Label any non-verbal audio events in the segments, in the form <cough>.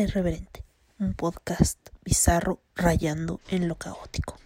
Irreverente, un podcast bizarro rayando en lo caótico.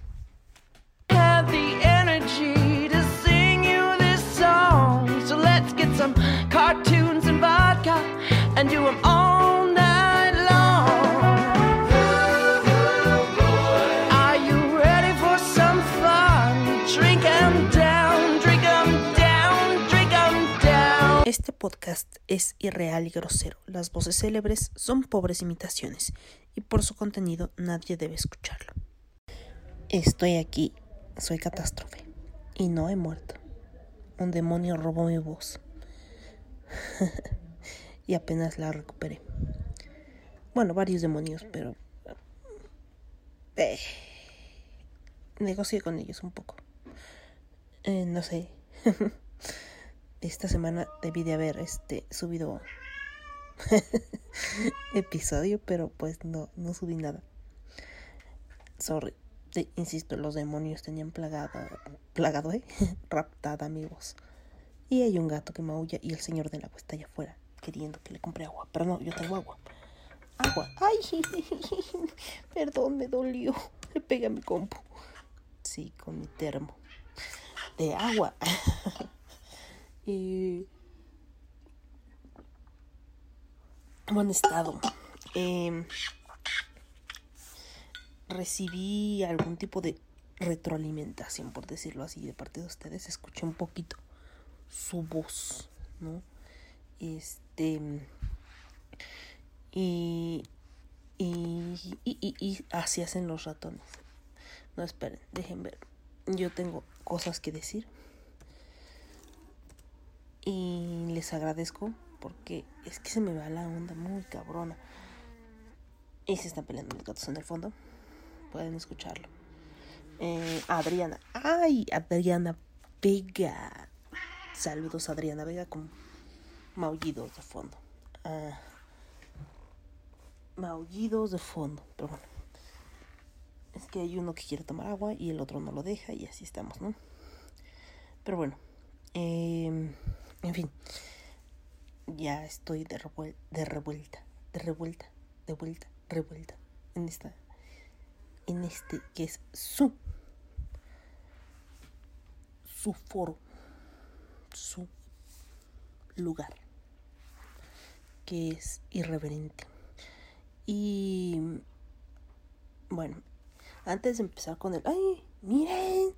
Es irreal y grosero. Las voces célebres son pobres imitaciones y por su contenido nadie debe escucharlo. Estoy aquí, soy catástrofe y no he muerto. Un demonio robó mi voz <laughs> y apenas la recuperé. Bueno, varios demonios, pero eh, negocié con ellos un poco. Eh, no sé. <laughs> Esta semana debí de haber este subido <laughs> episodio, pero pues no, no subí nada. Sorry. Sí, insisto, los demonios tenían plagada, plagado, ¿eh? <laughs> raptada mi voz. Y hay un gato que maulla y el señor del agua está allá afuera queriendo que le compre agua. Pero no, yo tengo agua. Agua. Ay, <laughs> perdón, me dolió. Le pegué a mi compu. Sí, con mi termo. De agua. Y... Buen estado. Eh, recibí algún tipo de retroalimentación, por decirlo así, de parte de ustedes. Escuché un poquito su voz, ¿no? Este. Y, y, y, y así hacen los ratones. No esperen, dejen ver. Yo tengo cosas que decir. Y les agradezco porque es que se me va la onda muy cabrona. Y se están peleando los gatos en el fondo pueden escucharlo. Eh, Adriana. ¡Ay! Adriana Vega. Saludos, Adriana Vega, con maullidos de fondo. Ah, maullidos de fondo. Pero bueno. Es que hay uno que quiere tomar agua y el otro no lo deja y así estamos, ¿no? Pero bueno. Eh, en fin. Ya estoy de, revuel de revuelta. De revuelta. De vuelta. Revuelta. En esta en este que es su su foro su lugar que es irreverente y bueno antes de empezar con el ay miren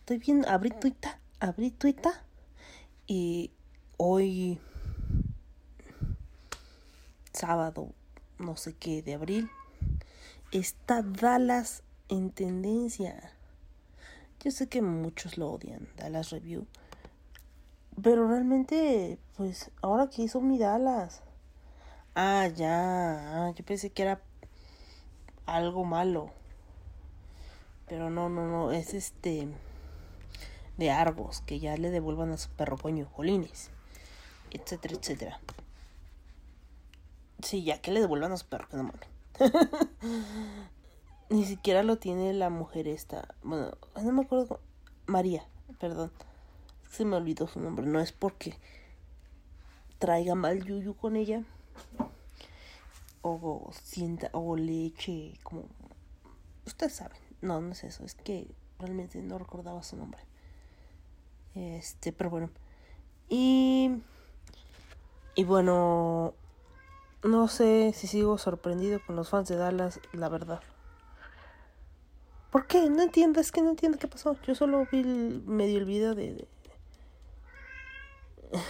estoy viendo abrí tuita abrí tuita y hoy sábado no sé qué de abril está Dallas en tendencia. Yo sé que muchos lo odian, Dallas Review. Pero realmente, pues, ahora que hizo mi Dallas. Ah, ya. Yo pensé que era algo malo. Pero no, no, no. Es este. De Argos. Que ya le devuelvan a su perro coño, Jolines. Etcétera, etcétera. Sí, ya que le devuelvan a su perro, no. <laughs> Ni siquiera lo tiene la mujer esta. Bueno, no me acuerdo. María, perdón. Se me olvidó su nombre. No es porque traiga mal yuyu con ella. O sienta. O le eche como. Ustedes saben. No, no es eso. Es que realmente no recordaba su nombre. Este, pero bueno. Y. Y bueno no sé si sigo sorprendido con los fans de Dallas, la verdad. ¿Por qué? No entiendo, es que no entiendo qué pasó. Yo solo vi el, medio el video de... de... <sighs>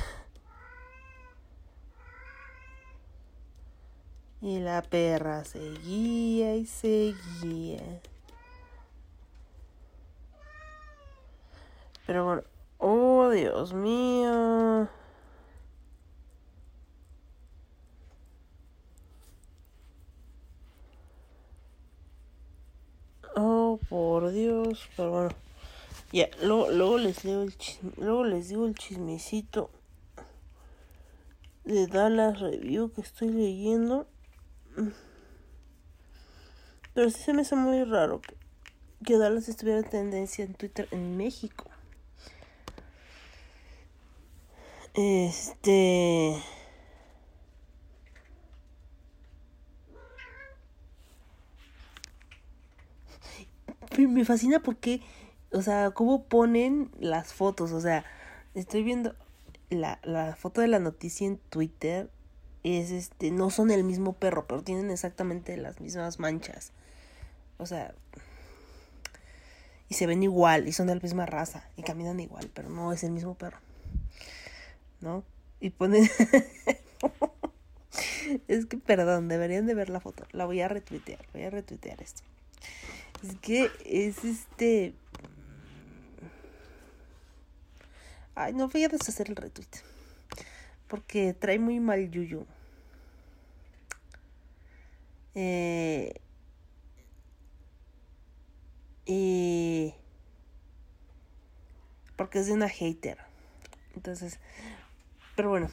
y la perra seguía y seguía. Pero bueno, oh Dios mío. Oh, por Dios, pero bueno. Ya, luego, luego les leo el chisme, luego les digo el chismecito de Dallas Review que estoy leyendo. Pero sí se me hace muy raro que, que Dallas estuviera en tendencia en Twitter en México. Este... Me fascina porque, o sea, cómo ponen las fotos. O sea, estoy viendo la, la foto de la noticia en Twitter. Es este, no son el mismo perro, pero tienen exactamente las mismas manchas. O sea, y se ven igual, y son de la misma raza, y caminan igual, pero no es el mismo perro. ¿No? Y ponen. <laughs> es que, perdón, deberían de ver la foto. La voy a retuitear, voy a retuitear esto. Es que es este. Ay, no voy a deshacer el retweet. Porque trae muy mal yuyu. Eh, porque es de una hater. Entonces, pero bueno.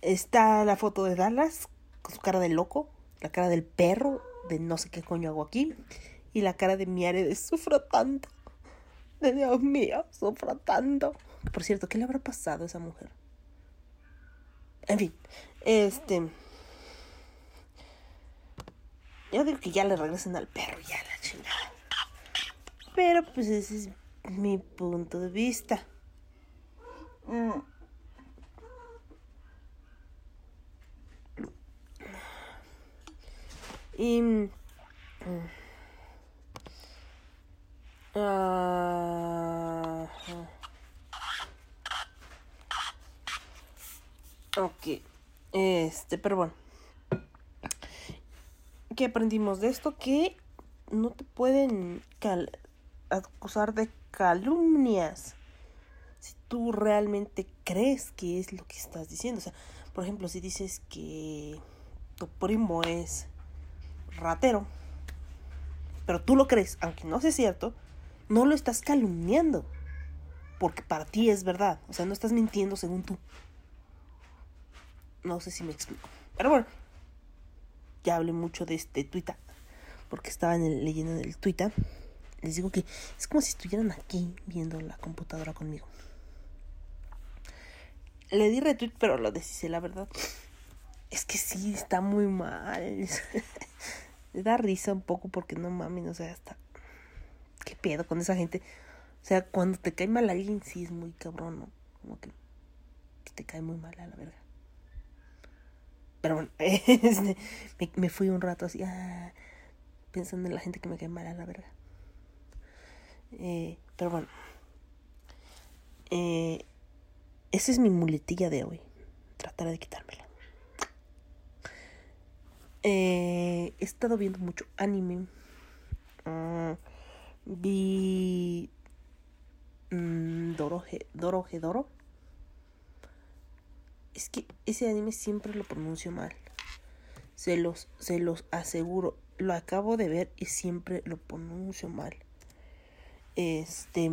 Está la foto de Dallas con su cara de loco, la cara del perro de no sé qué coño hago aquí y la cara de Miare de sufro tanto. De Dios mío, sufro tanto. Por cierto, ¿qué le habrá pasado a esa mujer? En fin, este. Yo digo que ya le regresen al perro, ya la chingada. Pero pues ese es mi punto de vista. Mm. Y. ah, ok. Este, pero bueno. ¿Qué aprendimos de esto? Que no te pueden acusar de calumnias si tú realmente crees que es lo que estás diciendo. O sea, por ejemplo, si dices que tu primo es ratero, pero tú lo crees, aunque no sea cierto, no lo estás calumniando. Porque para ti es verdad. O sea, no estás mintiendo según tú. No sé si me explico. Pero bueno, ya hablé mucho de este Twitter. Porque estaba leyendo en el Twitter. Les digo que es como si estuvieran aquí viendo la computadora conmigo. Le di retweet, pero lo deshice, la verdad. Es que sí, está muy mal. <laughs> Da risa un poco porque no mames, o sea, hasta. ¿Qué pedo con esa gente? O sea, cuando te cae mal alguien, sí es muy cabrón, ¿no? Como que, que te cae muy mal a la verga. Pero bueno, <laughs> este, me, me fui un rato así, ah, pensando en la gente que me cae mal a la verga. Eh, pero bueno, eh, esa es mi muletilla de hoy. Trataré de quitármela. Eh, he estado viendo mucho anime. Ah, vi mm, Doroje, Doroje Doro. Es que ese anime siempre lo pronuncio mal. Se los, se los aseguro. Lo acabo de ver y siempre lo pronuncio mal. Este.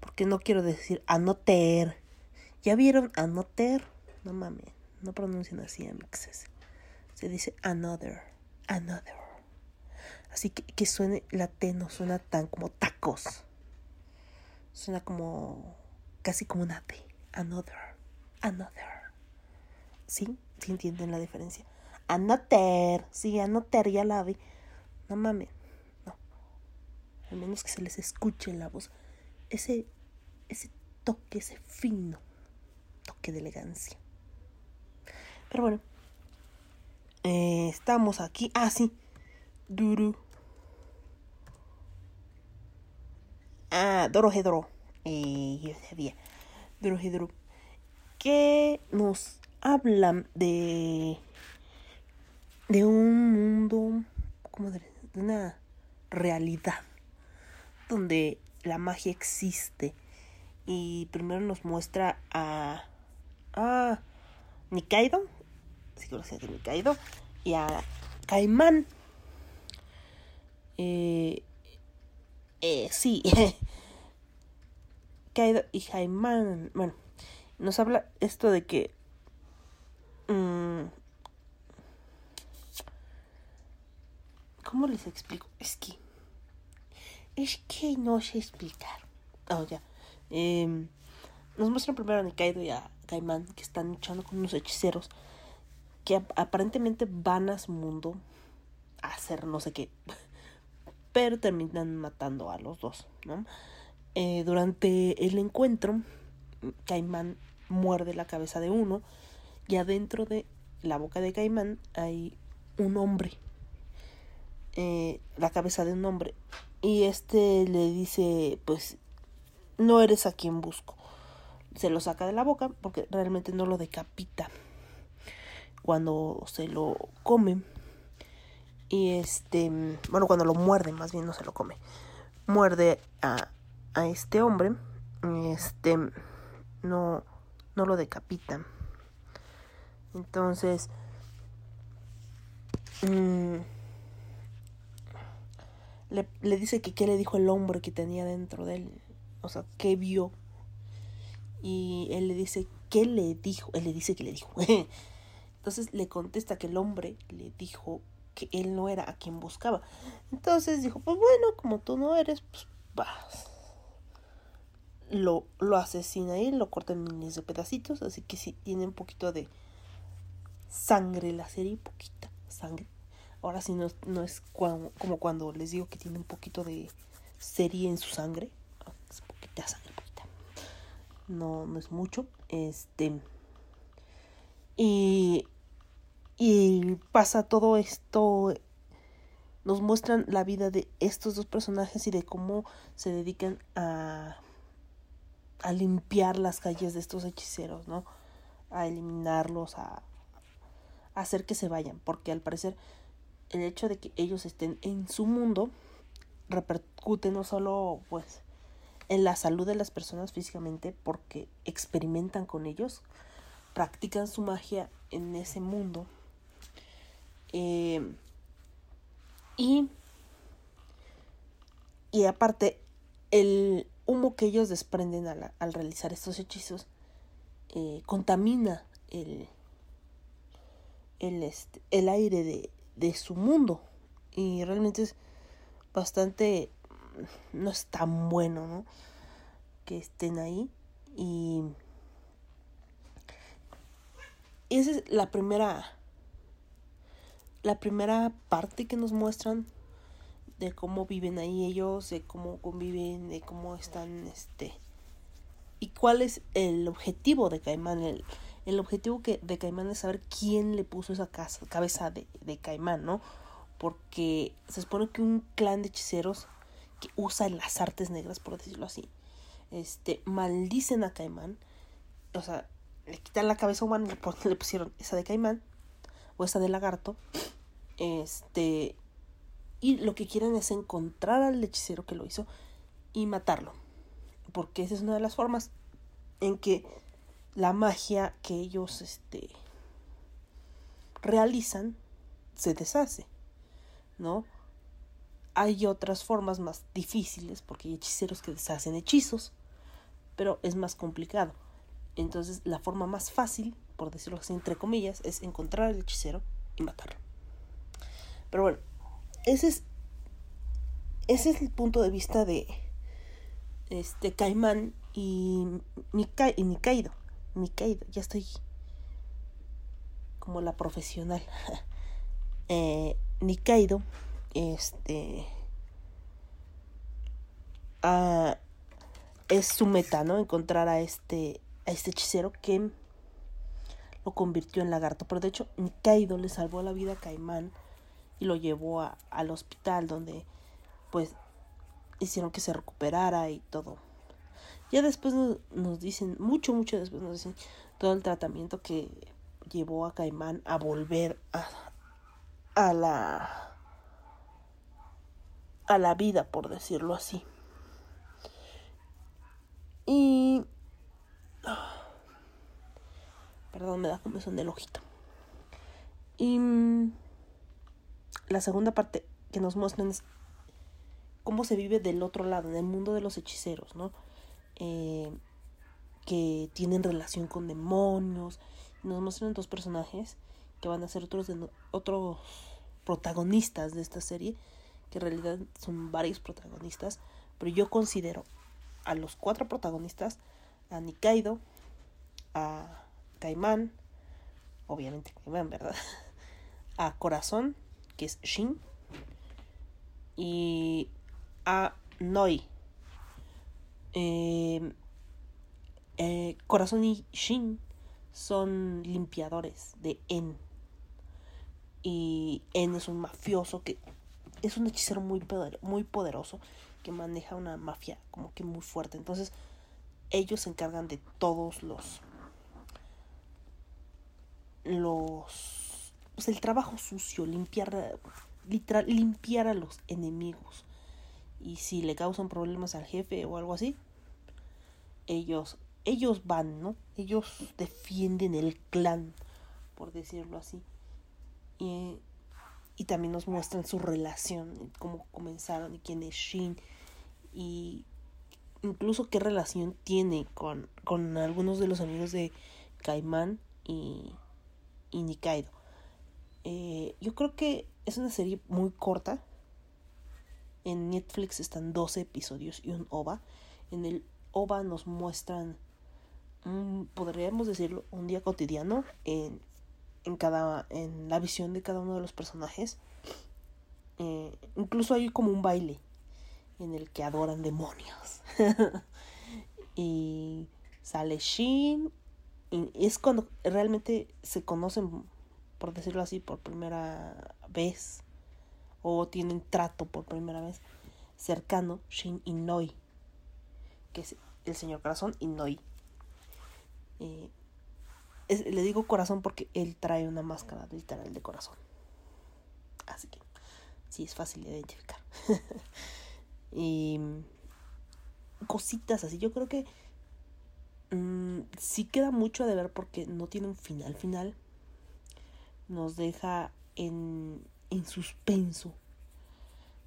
Porque no quiero decir anoter. ¿Ya vieron anoter? No mames. No pronuncian así, amixes. Se dice another. Another. Así que que suene la T no suena tan como tacos. Suena como. casi como una T. Another. Another. ¿Sí? ¿Sí entienden la diferencia? Anoter. Sí, anoter, ya la vi. No mames. No. Al menos que se les escuche la voz. Ese. ese toque, ese fino toque de elegancia. Pero bueno. Eh, estamos aquí. Ah, sí. Duru. Ah, Dorohedoro. Eh, yo sabía. Dorohedoro. Que nos hablan de. de un mundo. como de, de una realidad. Donde la magia existe. Y primero nos muestra a. a. Nikaido. Que se llama Nikaido. Y a Caimán. Eh, eh, sí. <laughs> Kaido y Caimán. Bueno, nos habla esto de que. mm, ¿Cómo les explico? Es que. Es que no sé explicar. Oh, ya. Em, nos muestran primero a Nikaido y a Caimán que están luchando con unos hechiceros que ap- aparentemente van a su mundo hacer no sé qué. <laughs> Pero terminan matando a los dos, ¿no? Eh, durante el encuentro, Caimán muerde la cabeza de uno y adentro de la boca de Caimán hay un hombre, eh, la cabeza de un hombre. Y este le dice, pues, no eres a quien busco. Se lo saca de la boca porque realmente no lo decapita cuando se lo come. Y este, bueno, cuando lo muerde, más bien no se lo come. Muerde a, a este hombre. Este, no, no lo decapita. Entonces, mm, le, le, dice que qué le dijo el hombre que tenía dentro de él. O sea, qué vio. Y él le dice, ¿qué le dijo? Él le dice que le dijo. <laughs> Entonces le contesta que el hombre le dijo que él no era a quien buscaba. Entonces dijo, pues bueno, como tú no eres, pues vas. Lo, lo asesina y lo corta en miles de pedacitos. Así que sí, tiene un poquito de sangre la serie, poquita sangre. Ahora sí no, no es como, cuando les digo que tiene un poquito de serie en su sangre. Es poquita sangre, poquita. No, no es mucho. Este. Y. Y pasa todo esto. Nos muestran la vida de estos dos personajes y de cómo se dedican a. a limpiar las calles de estos hechiceros, ¿no? A eliminarlos, a, hacer que se vayan, porque al parecer el hecho de que ellos estén en su mundo repercute no solo pues en la salud de las personas físicamente porque experimentan con ellos, practican su magia en ese mundo eh, y y aparte el humo que ellos desprenden al, al realizar estos hechizos eh, contamina el, el, este, el aire de, de su mundo. Y realmente es bastante... No es tan bueno, ¿no? Que estén ahí. Y... Esa es la primera... La primera parte que nos muestran de cómo viven ahí ellos, de cómo conviven, de cómo están, este... Y cuál es el objetivo de Caimán, el, el objetivo que, de Caimán es saber quién le puso esa casa, cabeza de, de Caimán, ¿no? Porque se supone que un clan de hechiceros que usa las artes negras, por decirlo así, este, maldicen a Caimán, o sea, le quitan la cabeza humana le pusieron esa de Caimán o esa de lagarto, este, y lo que quieren es encontrar al hechicero que lo hizo y matarlo, porque esa es una de las formas en que la magia que ellos este, realizan se deshace, ¿no? Hay otras formas más difíciles porque hay hechiceros que deshacen hechizos, pero es más complicado. Entonces la forma más fácil, por decirlo así entre comillas, es encontrar al hechicero y matarlo. Pero bueno, ese es ese es el punto de vista de este Caimán y, Nika, y Nikaido. Nikaido, ya estoy como la profesional. <laughs> eh, Nikaido, este. Ah, es su meta, ¿no? Encontrar a este, a este hechicero que lo convirtió en lagarto. Pero de hecho, Nikaido le salvó la vida a Caimán y lo llevó a, al hospital donde, pues, hicieron que se recuperara y todo. Ya después nos, dicen, mucho, mucho después nos dicen todo el tratamiento que llevó a Caimán a volver a, a la a la vida, por decirlo así. Y perdón, me da comezón del ojito. Y la segunda parte que nos muestran es cómo se vive del otro lado, en el mundo de los hechiceros, ¿no? eh, que tienen relación con demonios. Nos muestran dos personajes que van a ser otros, otros protagonistas de esta serie, que en realidad son varios protagonistas, pero yo considero a los cuatro protagonistas, a Nikaido, a Caimán, obviamente Caimán, ¿verdad? <laughs> A Corazón, que es Shin, y a Noi. Eh, eh, Corazón y Shin son limpiadores de En. Y En es un mafioso que es un hechicero muy, poder- muy poderoso que maneja una mafia como que muy fuerte. Entonces, ellos se encargan de todos los. Los. Pues el trabajo sucio, limpiar. Literal, limpiar a los enemigos. Y si le causan problemas al jefe o algo así, ellos. Ellos van, ¿no? Ellos defienden el clan, por decirlo así. Y, y también nos muestran su relación, cómo comenzaron y quién es Shin. Y incluso qué relación tiene con, con algunos de los amigos de Caimán y, y Nikaido. Eh, yo creo que es una serie muy corta. En Netflix están 12 episodios y un OVA. En el OVA nos muestran, podríamos decirlo, un día cotidiano en, en, cada, en la visión de cada uno de los personajes. Eh, incluso hay como un baile en el que adoran demonios. <laughs> y sale Shin. Y es cuando realmente se conocen, por decirlo así, por primera vez. O tienen trato por primera vez cercano, Shin y Noi. Que es el señor corazón y Noi. Eh, es- le digo corazón porque él trae una máscara literal de corazón. Así que sí es fácil de identificar. <laughs> y cositas así. Yo creo que mm, sí queda mucho de ver porque no tiene un final final. Nos deja en, en suspenso.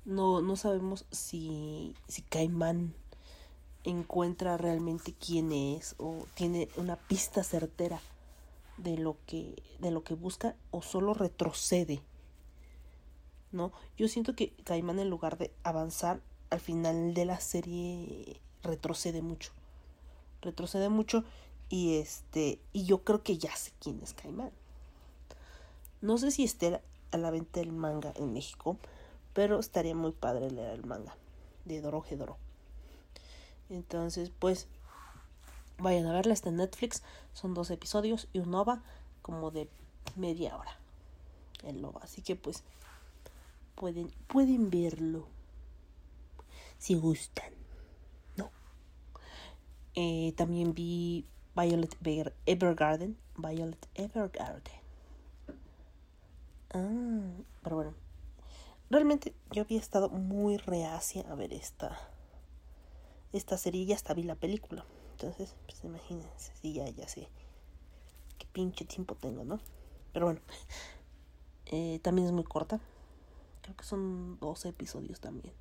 No, no sabemos si, si Caimán encuentra realmente quién es o tiene una pista certera de lo que de lo que busca o solo retrocede no yo siento que Caimán en lugar de avanzar al final de la serie retrocede mucho. Retrocede mucho y este y yo creo que ya sé quién es Caimán no sé si esté a la venta el manga en México pero estaría muy padre leer el manga de Doroje Doro entonces pues vayan a verla está en Netflix son dos episodios y un OVA como de media hora. El OVA así que pues pueden pueden verlo si gustan no Eh, también vi Violet Ever- Evergarden Violet Evergarden ah pero bueno. Realmente yo había estado muy reacia a ver esta esta serie ya hasta vi la película. Entonces pues imagínense si ya ya sé qué pinche tiempo tengo no pero bueno eh, también es muy corta. Creo que son 12 episodios también.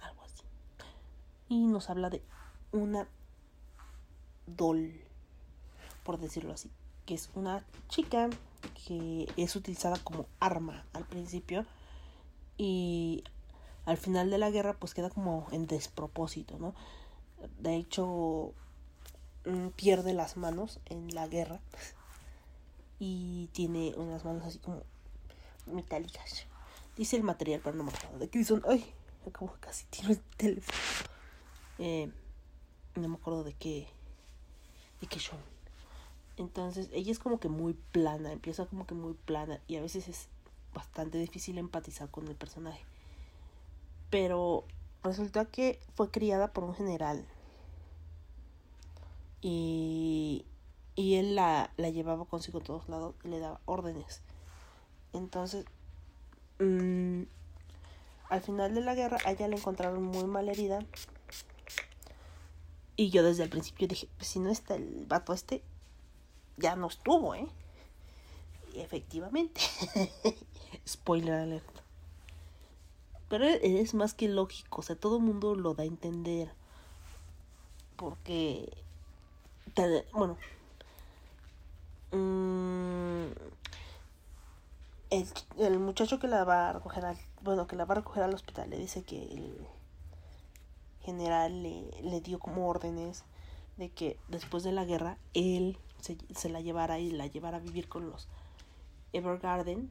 Algo así. Y nos habla de una doll por decirlo así que es una chica que es utilizada como arma al principio y al final de la guerra pues queda como en despropósito, ¿no? De hecho mm, pierde las manos en la guerra y tiene unas manos así como metálicas. Dice el material, pero no me acuerdo de qué son. Ay, como casi tiro el teléfono. Eh, no me acuerdo de qué de qué son. Entonces ella es como que muy plana, empieza como que muy plana y a veces es bastante difícil empatizar con el personaje. Pero resulta que fue criada por un general. Y, y él la, la llevaba consigo a todos lados y le daba órdenes. Entonces, mm, al final de la guerra, ella la encontraron muy mal herida. Y yo desde el principio dije, pues si no está el vato este, ya no estuvo, ¿eh? Efectivamente. <laughs> Spoiler alert. Pero es más que lógico, o sea, todo el mundo lo da a entender. Porque, bueno, mm, el, el muchacho que la va a recoger al, bueno, que la va a recoger al hospital le dice que el general le, le dio como órdenes de que después de la guerra él se, la llevara y la llevara a vivir con los Evergarden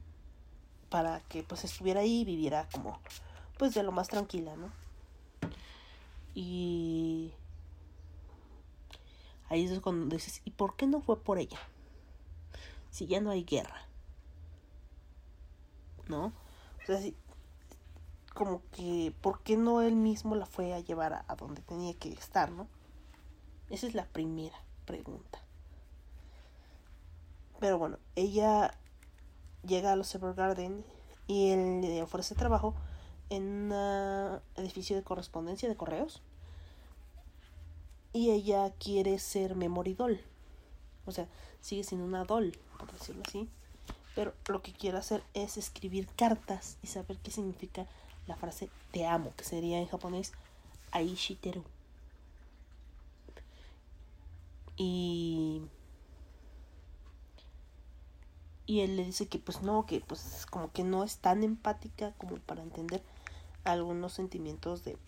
para que pues estuviera ahí y viviera como pues de lo más tranquila, ¿no? Y ahí es cuando dices, ¿y por qué no fue por ella? Si ya no hay guerra. ¿No? O sea, si, como que, ¿por qué no él mismo la fue a llevar a, a donde tenía que estar, ¿no? Esa es la primera pregunta. Pero bueno, ella llega a los Evergarden y él le ofrece trabajo en un edificio de correspondencia de correos. Y ella quiere ser memoridol. O sea, sigue siendo una doll, por decirlo así. Pero lo que quiere hacer es escribir cartas y saber qué significa la frase te amo, que sería en japonés aishiteru. Y y él le dice que pues no, que pues como que no es tan empática como para entender algunos sentimientos de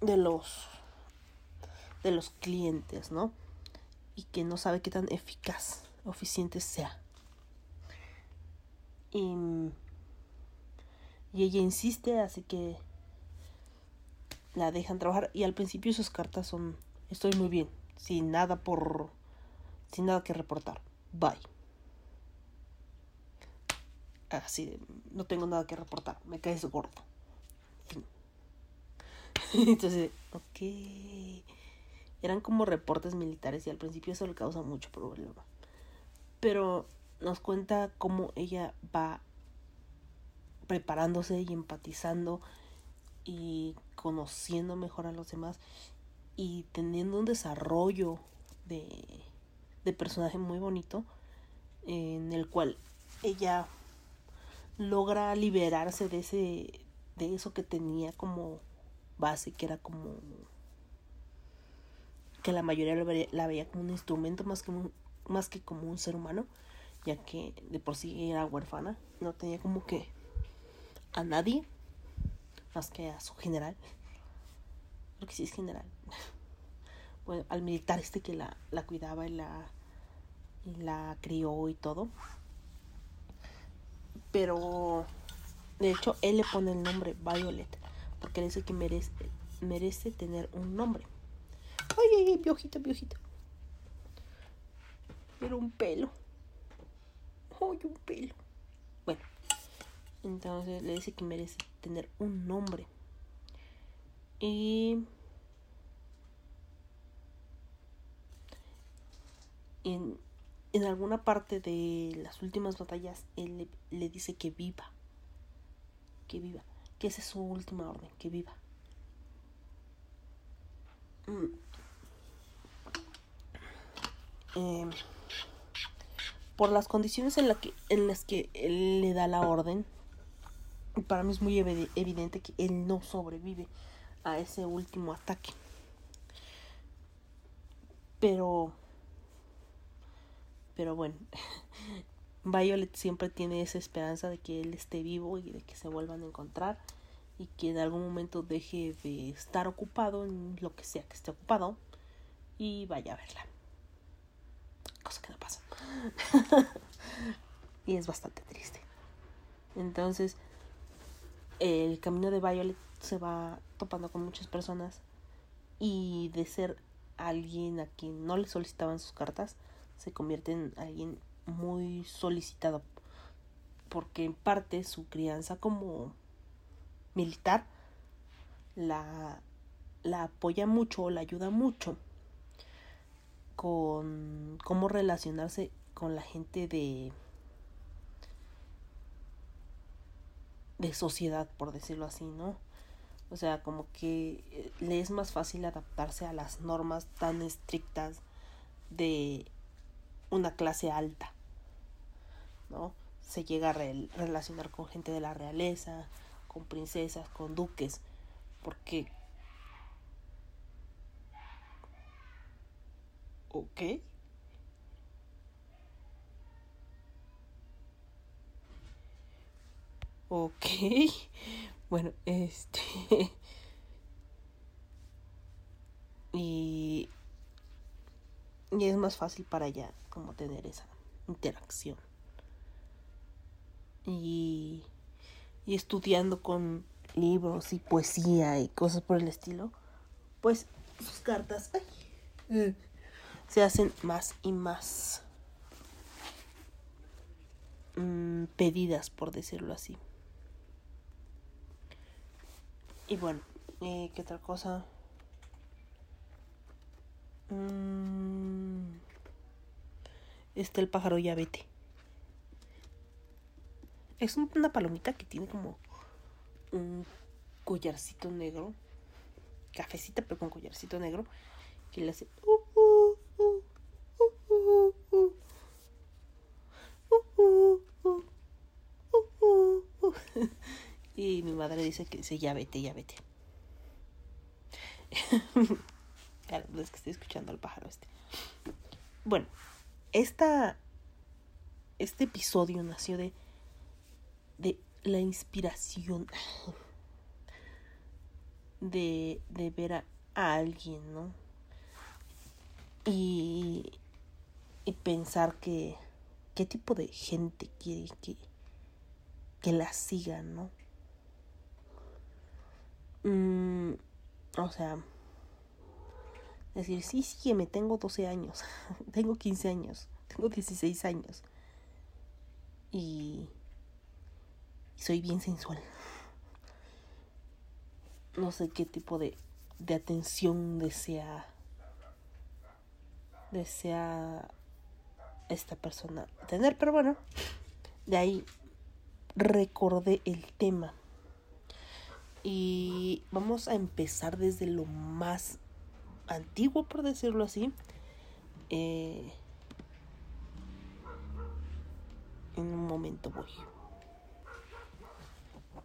de los de los clientes, ¿no? Y que no sabe qué tan eficaz eficiente sea. Y, y ella insiste, así que la dejan trabajar y al principio sus cartas son estoy muy bien, sin nada por sin nada que reportar. Bye así de, no tengo nada que reportar, me caes gordo. <laughs> Entonces, ok. Eran como reportes militares y al principio eso le causa mucho problema. Pero nos cuenta cómo ella va preparándose y empatizando y conociendo mejor a los demás y teniendo un desarrollo de, de personaje muy bonito en el cual ella logra liberarse de ese de eso que tenía como base que era como que la mayoría la veía, como un instrumento más que un, más que como un ser humano ya que de por sí era huérfana no tenía como que a nadie más que a su general. Creo que sí es general. <laughs> Bueno al militar este que la, la cuidaba y la y la crió y todo pero de hecho él le pone el nombre Violet porque dice que merece, merece tener un nombre. Ay, ay, ay, piojito, piojito. Era un pelo. Ay, un pelo. Bueno, entonces le dice que merece tener un nombre. Y en, en alguna parte de las últimas batallas él le, dice que viva. Que viva. Que esa es su última orden, que viva. Mm. Eh, por las condiciones en, la que, en las que él le da la orden, para mí es muy evidente que él no sobrevive a ese último ataque. Pero pero bueno, <laughs> Violet siempre tiene esa esperanza de que él esté vivo y de que se vuelvan a encontrar y que en algún momento deje de estar ocupado en lo que sea que esté ocupado y vaya a verla. Cosa que no pasa. <laughs> y es bastante triste. Entonces, el camino de Violet se va topando con muchas personas y de ser alguien a quien no le solicitaban sus cartas, se convierte en alguien muy solicitado porque en parte su crianza como militar la, la apoya mucho, la ayuda mucho con cómo relacionarse con la gente de de sociedad, por decirlo así, ¿no? O sea, como que le es más fácil adaptarse a las normas tan estrictas de una clase alta, ¿no? Se llega a relacionar con gente de la realeza, con princesas, con duques, porque... ¿Ok? Ok. <laughs> Bueno, este... <laughs> y y es más fácil para ella como tener esa interacción. y, y estudiando con libros y poesía y cosas por el estilo, pues sus cartas ay, se hacen más y más mm, pedidas, por decirlo así. Y bueno, eh, ¿qué otra cosa? Mm, está el pájaro ya vete. Es un- una palomita que tiene como un collarcito negro. Cafecita, pero con collarcito negro. Que le hace. Y mi madre dice que dice ya vete, ya vete. <laughs> Claro, es que estoy escuchando al pájaro este. Bueno, esta, este episodio nació de, de la inspiración de, de ver a, a alguien, ¿no? Y, y pensar que qué tipo de gente quiere que, que la sigan, ¿no? Mm, o sea, decir, sí, sígueme, tengo 12 <laughs> años, tengo 15 años, tengo 16 años. Y, y soy bien sensual. No sé qué tipo de, de atención desea desea esta persona tener, pero bueno, de ahí recordé el tema. Y vamos a empezar desde lo más antiguo, por decirlo así. Eh, en un momento voy.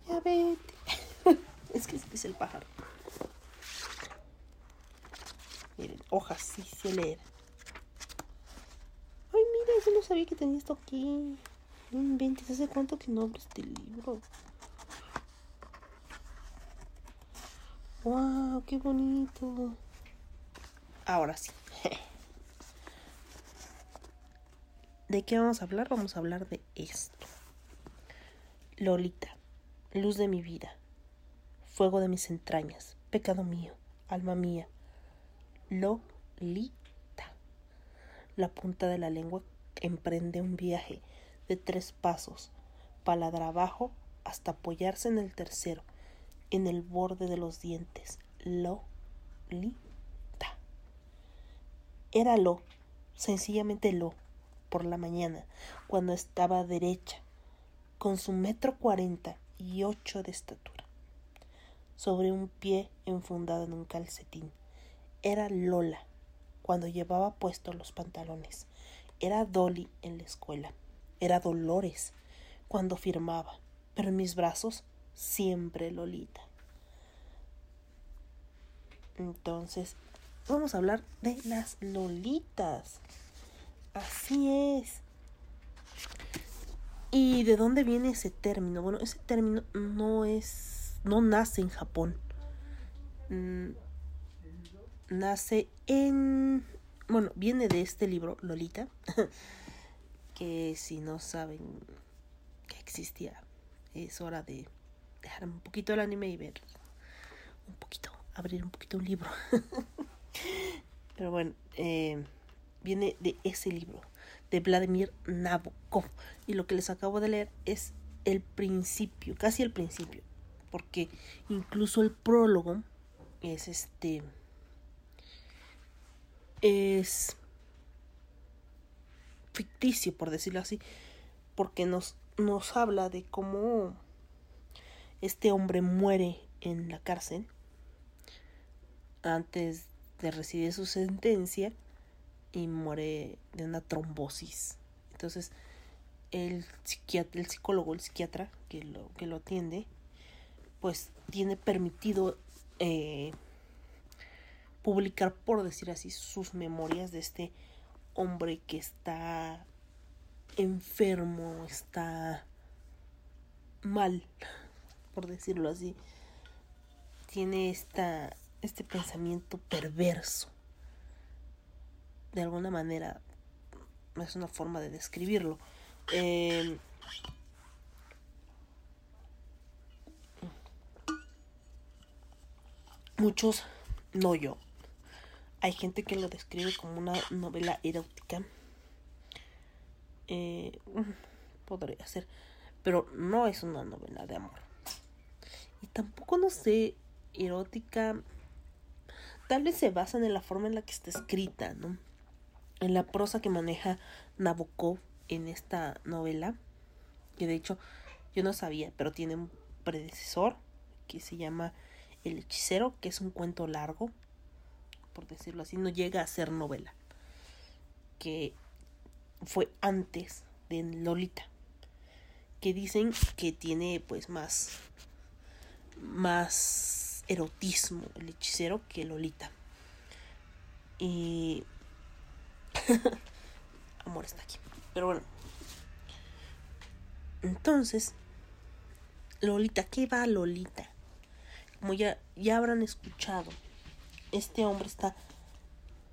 Ya vete. <laughs> es que es el pájaro. Miren, hojas, sí sé leer. Ay, mira, yo no sabía que tenía esto aquí. No inventes, ¿hace cuánto que no abro este libro? ¡Wow! ¡Qué bonito! Ahora sí. ¿De qué vamos a hablar? Vamos a hablar de esto. Lolita, luz de mi vida, fuego de mis entrañas, pecado mío, alma mía. Lolita. La punta de la lengua emprende un viaje de tres pasos, paladar abajo hasta apoyarse en el tercero, en el borde de los dientes. Lolita. Era lo, sencillamente lo, por la mañana, cuando estaba derecha, con su metro cuarenta y ocho de estatura, sobre un pie enfundado en un calcetín. Era Lola cuando llevaba puestos los pantalones. Era Dolly en la escuela. Era Dolores cuando firmaba. Pero mis brazos siempre Lolita. Entonces, vamos a hablar de las Lolitas. Así es. ¿Y de dónde viene ese término? Bueno, ese término no es. no nace en Japón. Mm, nace en... Bueno, viene de este libro, Lolita, <laughs> que si no saben que existía, es hora de dejar un poquito el anime y ver un poquito, abrir un poquito un libro. <laughs> Pero bueno, eh, viene de ese libro, de Vladimir Nabokov. Y lo que les acabo de leer es el principio, casi el principio, porque incluso el prólogo es este es ficticio, por decirlo así, porque nos, nos habla de cómo este hombre muere en la cárcel antes de recibir su sentencia y muere de una trombosis. Entonces, el, psiquiatra, el psicólogo, el psiquiatra que lo, que lo atiende, pues tiene permitido eh, publicar, por decir así, sus memorias de este hombre que está enfermo, está mal, por decirlo así. Tiene esta, este pensamiento perverso. De alguna manera, es una forma de describirlo. Em, muchos, no yo, hay gente que lo describe como una novela erótica. Eh, podría ser. Pero no es una novela de amor. Y tampoco no sé, erótica Tal vez se basa en la forma en la que está escrita, ¿no? En la prosa que maneja Nabokov en esta novela. Que de hecho yo no sabía, pero tiene un predecesor que se llama El hechicero, que es un cuento largo, por decirlo así, no llega a ser novela. Que fue antes de Lolita. Que dicen que tiene pues más más erotismo el hechicero que Lolita. Y <laughs> amor está aquí. Pero bueno. Entonces, Lolita, ¿qué va Lolita? Como ya, ya habrán escuchado, este hombre está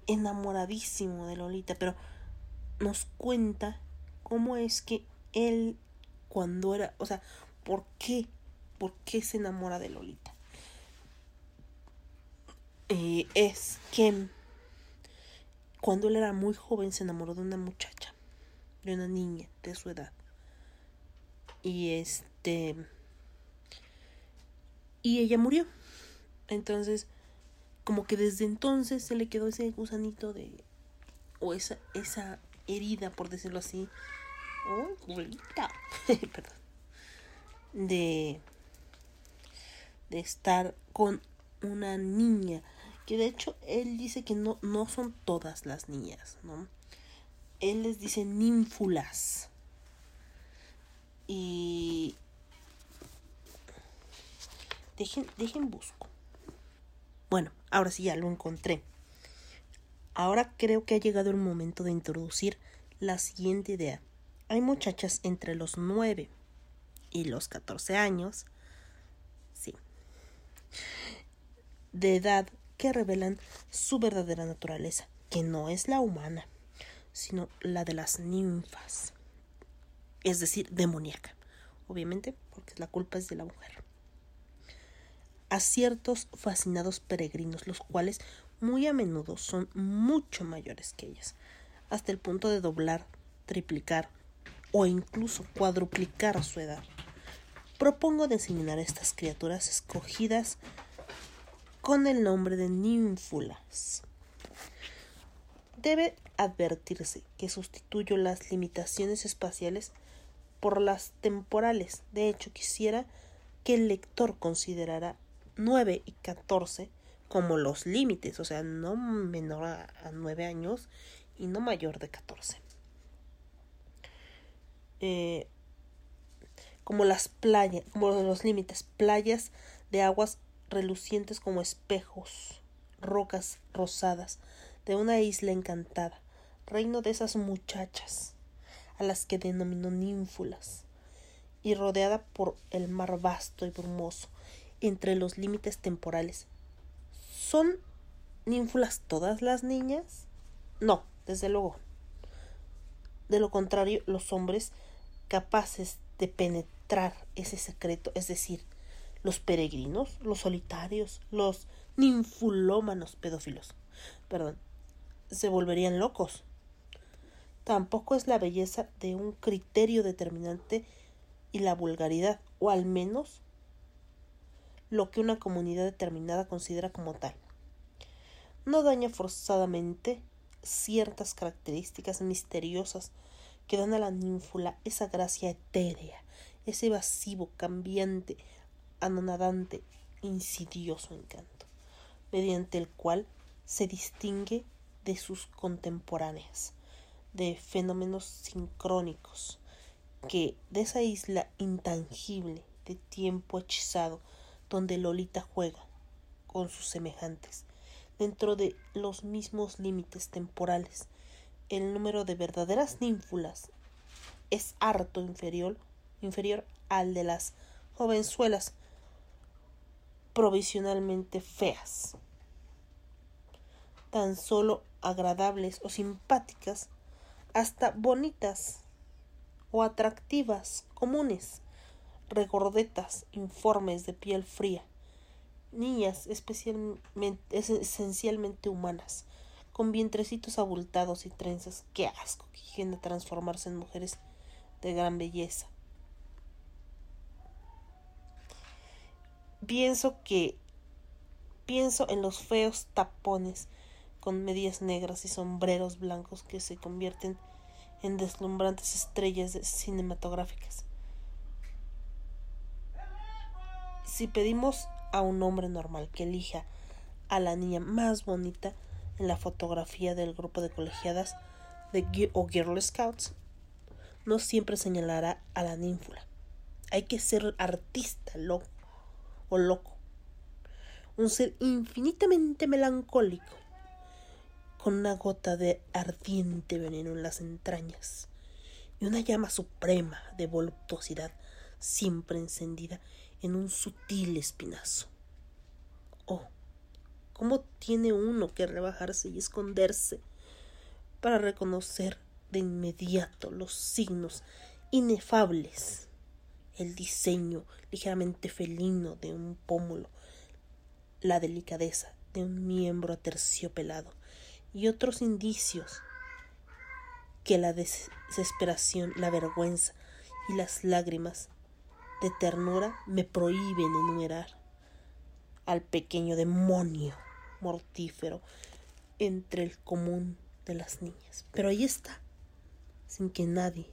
enamoradísimo de Lolita, pero nos cuenta cómo es que él cuando era, o sea, ¿por qué? ¿Por qué se enamora de Lolita? Eh, es que cuando él era muy joven se enamoró de una muchacha, de una niña de su edad. Y este y ella murió. Entonces, como que desde entonces se le quedó ese gusanito de o esa esa herida, por decirlo así. Oh, <laughs> Perdón. De de estar con una niña que de hecho él dice que no no son todas las niñas, ¿no? Él les dice ninfulas. Y Dejen, dejen busco. Bueno, ahora sí ya lo encontré. Ahora creo que ha llegado el momento de introducir la siguiente idea. Hay muchachas entre los 9 y los 14 años, sí, de edad que revelan su verdadera naturaleza, que no es la humana, sino la de las ninfas, es decir, demoníaca, obviamente, porque la culpa es de la mujer a ciertos fascinados peregrinos, los cuales muy a menudo son mucho mayores que ellas, hasta el punto de doblar, triplicar o incluso cuadruplicar su edad. Propongo designar a estas criaturas escogidas con el nombre de ninfulas. Debe advertirse que sustituyo las limitaciones espaciales por las temporales. De hecho, quisiera que el lector considerara 9 y 14 como los límites, o sea, no menor a, 9 años y no mayor de 14. Eh, como las playas, como los límites, playas de aguas relucientes como espejos, rocas rosadas de una isla encantada, reino de esas muchachas, a las que denominó ninfulas, y rodeada por el mar vasto y brumoso, entre los límites temporales. ¿Son ninfulas todas las niñas? No, desde luego. De lo contrario, los hombres capaces de penetrar ese secreto, es decir, los peregrinos, los solitarios, los ninfulómanos pedófilos, perdón, se volverían locos. Tampoco es la belleza de un criterio determinante y la vulgaridad, o al menos lo que una comunidad determinada considera como tal. No daña forzadamente ciertas características misteriosas que dan a la ninfula esa gracia etérea, ese evasivo, cambiante, anonadante, insidioso encanto, mediante el cual se distingue de sus contemporáneas, de fenómenos sincrónicos, que de esa isla intangible de tiempo hechizado donde Lolita juega con sus semejantes, dentro de los mismos límites temporales. El número de verdaderas ninfulas es harto inferior, inferior al de las jovenzuelas provisionalmente feas, tan solo agradables o simpáticas, hasta bonitas o atractivas, comunes, regordetas, informes de piel fría, niñas especialmente, esencialmente humanas, con vientrecitos abultados y trenzas. Qué asco que quieren transformarse en mujeres de gran belleza. Pienso que pienso en los feos tapones con medias negras y sombreros blancos que se convierten en deslumbrantes estrellas cinematográficas. Si pedimos a un hombre normal que elija a la niña más bonita en la fotografía del grupo de colegiadas de, o Girl Scouts, no siempre señalará a la ninfula. Hay que ser artista loco o loco. Un ser infinitamente melancólico, con una gota de ardiente veneno en las entrañas y una llama suprema de voluptuosidad siempre encendida en un sutil espinazo. Oh, cómo tiene uno que rebajarse y esconderse para reconocer de inmediato los signos inefables, el diseño ligeramente felino de un pómulo, la delicadeza de un miembro aterciopelado y otros indicios que la desesperación, la vergüenza y las lágrimas de ternura me prohíben enumerar al pequeño demonio mortífero entre el común de las niñas. Pero ahí está, sin que nadie,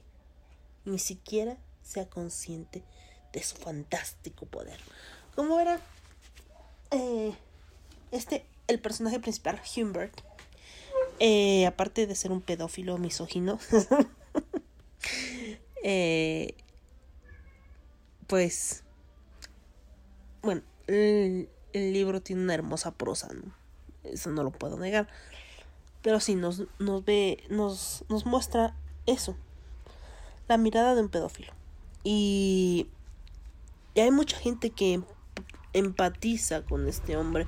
ni siquiera sea consciente de su fantástico poder. Como era eh, este, el personaje principal, Humbert, eh, aparte de ser un pedófilo misógino, <laughs> eh, pues, bueno, el, libro tiene una hermosa prosa. Eso no lo puedo negar. Pero sí, nos, nos ve, nos, nos muestra eso. La mirada de un pedófilo. Y, hay mucha gente que empatiza con este hombre.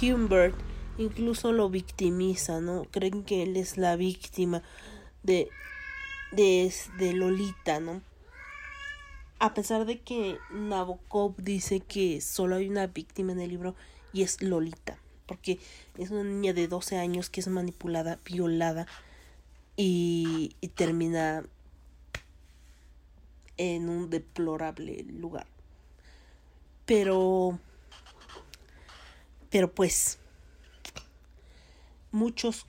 Humbert incluso lo victimiza, ¿no? Creen que él es la víctima de, de, de Lolita, ¿no? A pesar de que Nabokov dice que solo hay una víctima en el libro y es Lolita, porque es una niña de 12 años que es manipulada, violada y termina en un deplorable lugar. Pero, pero pues, muchos,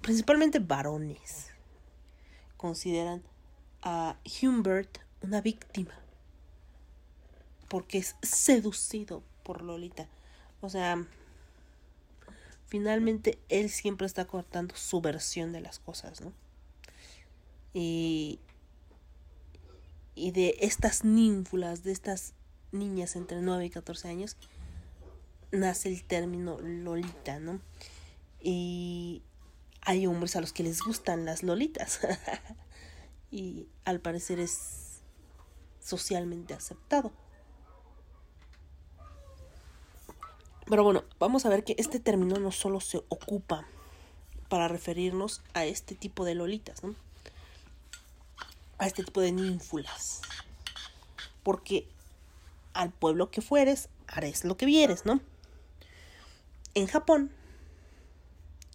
principalmente varones, consideran a Humbert una víctima porque es seducido por Lolita. O sea, finalmente él siempre está cortando su versión de las cosas, ¿no? Y, y de estas ninfulas, de estas niñas entre 9 y 14 años, nace el término Lolita, ¿no? Y hay hombres a los que les gustan las Lolitas. <laughs> y al parecer es socialmente aceptado. Pero bueno, vamos a ver que este término no solo se ocupa para referirnos a este tipo de lolitas, ¿no? A este tipo de ninfulas. Porque al pueblo que fueres, harás lo que vieres, ¿no? En Japón,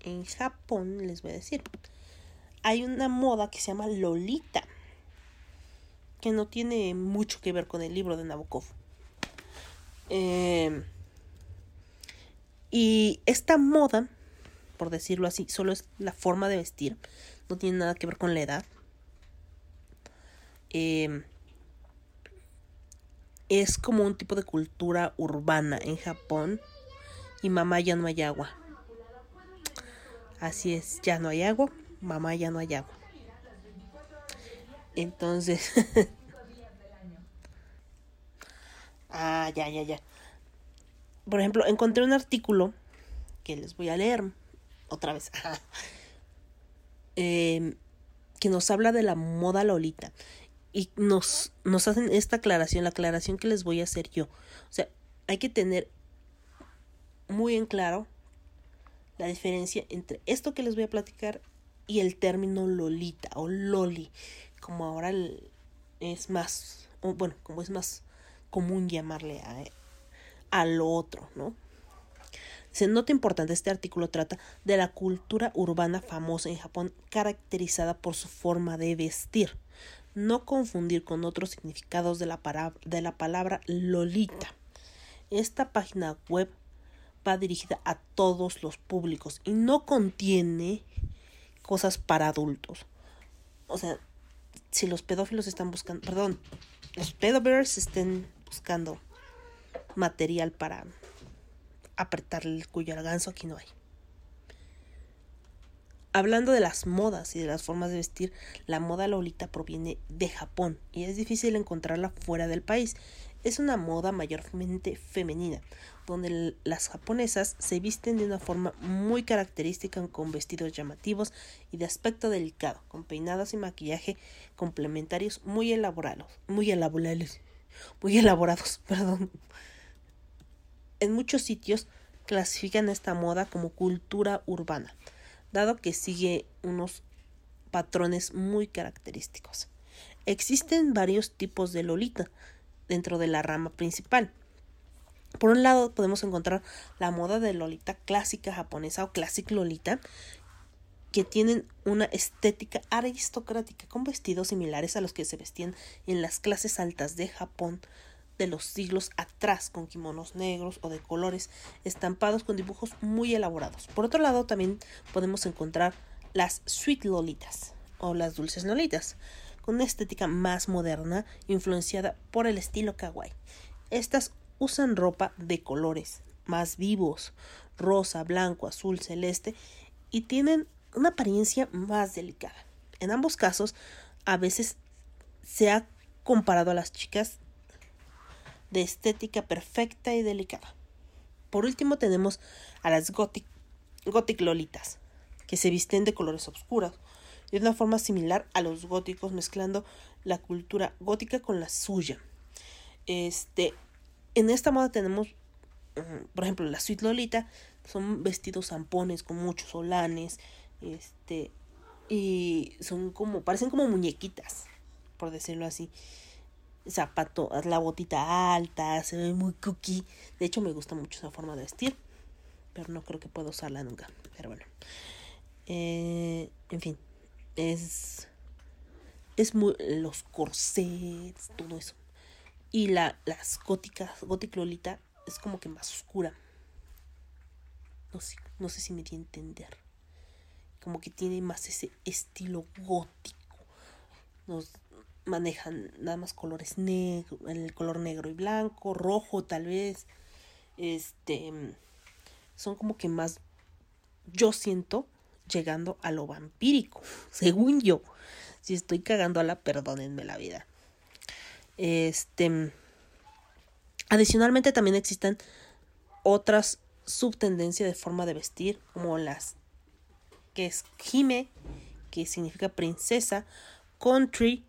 en Japón les voy a decir, hay una moda que se llama lolita que no tiene mucho que ver con el libro de Nabokov. Eh, y esta moda, por decirlo así, solo es la forma de vestir, no tiene nada que ver con la edad. Eh, es como un tipo de cultura urbana en Japón y mamá ya no hay agua. Así es, ya no hay agua, mamá ya no hay agua. Entonces. <laughs> ah, ya, ya, ya. Por ejemplo, encontré un artículo que les voy a leer otra vez. <laughs> Em, que nos habla de la moda Lolita. Y nos, nos hacen esta aclaración, la aclaración que les voy a hacer yo. O sea, hay que tener muy en claro la diferencia entre esto que les voy a platicar y el término Lolita o Loli como ahora es más, bueno, como es más común llamarle a, a lo otro, ¿no? Se nota importante, este artículo trata de la cultura urbana famosa en Japón caracterizada por su forma de vestir. No confundir con otros significados de la, de la palabra Lolita. Esta página web va dirigida a todos los públicos y no contiene cosas para adultos. O sea, si los pedófilos están buscando, perdón, los pedovers estén buscando material para apretarle el cuello al ganso, aquí no hay. Hablando de las modas y de las formas de vestir, la moda lolita proviene de Japón y es difícil encontrarla fuera del país. Es una moda mayormente femenina, donde las japonesas se visten de una forma muy característica con vestidos llamativos y de aspecto delicado, con peinados y maquillaje complementarios muy elaborados, muy elaborados, muy elaborados, <laughs> perdón. En muchos sitios clasifican esta moda como cultura urbana, dado que sigue unos patrones muy característicos. Existen varios tipos de lolita dentro de la rama principal. Por un lado podemos encontrar la moda de lolita clásica japonesa o classic lolita, que tienen una estética aristocrática con vestidos similares a los que se vestían en las clases altas de Japón de los siglos atrás con kimonos negros o de colores estampados con dibujos muy elaborados. Por otro lado, también podemos encontrar las sweet lolitas o las dulces lolitas, con una estética más moderna influenciada por el estilo kawaii. Estas usan ropa de colores más vivos, rosa, blanco, azul, celeste, y tienen una apariencia más delicada. En ambos casos, a veces se ha comparado a las chicas de estética perfecta y delicada. Por último tenemos a las gothic, lolitas, que se visten de colores oscuros, de una forma similar a los góticos, mezclando la cultura gótica con la suya. Este, en esta moda tenemos, por ejemplo, la suite lolita, son vestidos zampones con muchos solanes, este, y son como, parecen como muñequitas, por decirlo así zapato, la botita alta, se ve muy cookie. De hecho, me gusta mucho esa forma de vestir, pero no creo que pueda usarla nunca. Pero bueno, eh, en fin, es, es muy, los corsets, todo eso. Y la, las góticas, gótica Lolita es como que más oscura. No sé, no sé si me di a entender. Como que tiene más ese estilo gótico. Nos, manejan nada más colores negros, el color negro y blanco, rojo tal vez. Este son como que más yo siento llegando a lo vampírico, <laughs> según yo. Si estoy cagando a la, perdónenme la vida. Este adicionalmente también existen otras subtendencias de forma de vestir, como las que es Hime, que significa princesa, country,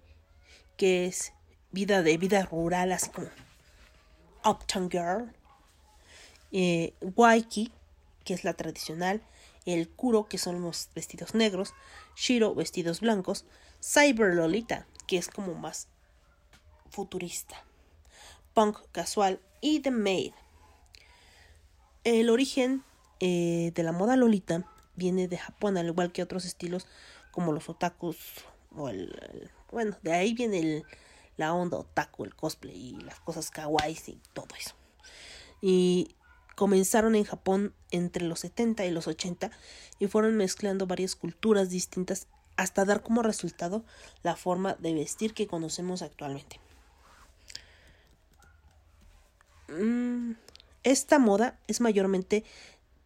que es vida de vida rural, así como Uptown Girl, eh, Waiki, que es la tradicional, el Kuro, que son los vestidos negros, Shiro, vestidos blancos, Cyber Lolita, que es como más futurista, Punk casual y The Maid. El origen eh, de la moda Lolita viene de Japón, al igual que otros estilos como los otakus o el bueno, de ahí viene la onda otaku, el cosplay y las cosas kawaii y todo eso. Y comenzaron en Japón entre los 70 y los 80 y fueron mezclando varias culturas distintas hasta dar como resultado la forma de vestir que conocemos actualmente. Mm, esta moda es mayormente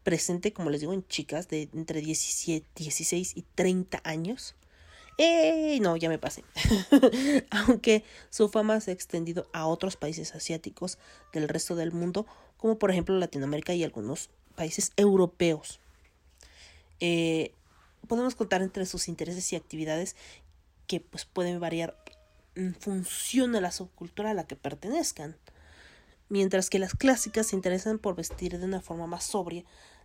presente, como les digo, en chicas de entre 17, 16 y 30 años ¡Eh! No, ya me pasé. <laughs> Aunque su fama se ha extendido a otros países asiáticos del resto del mundo, como por ejemplo Latinoamérica y algunos países europeos. Eh, podemos contar entre sus intereses y actividades que pues, pueden variar en función de la subcultura a la que pertenezcan. Mientras que las clásicas se interesan por vestir de una forma más sobria,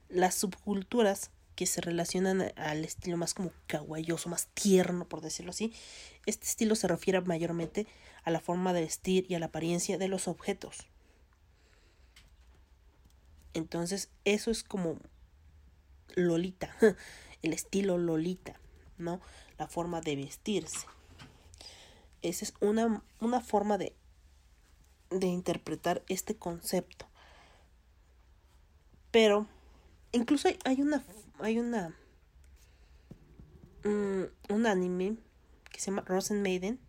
las subculturas que se relacionan al estilo más como caguayoso, más tierno, por decirlo así. Este estilo se refiere mayormente a la forma de vestir y a la apariencia de los objetos. Entonces, eso es como Lolita, <laughs> el estilo Lolita, ¿no? La forma de vestirse. Esa es una, una forma de, de interpretar este concepto. Pero, incluso hay, hay una, hay una, mm, un anime que se llama Rosen Maiden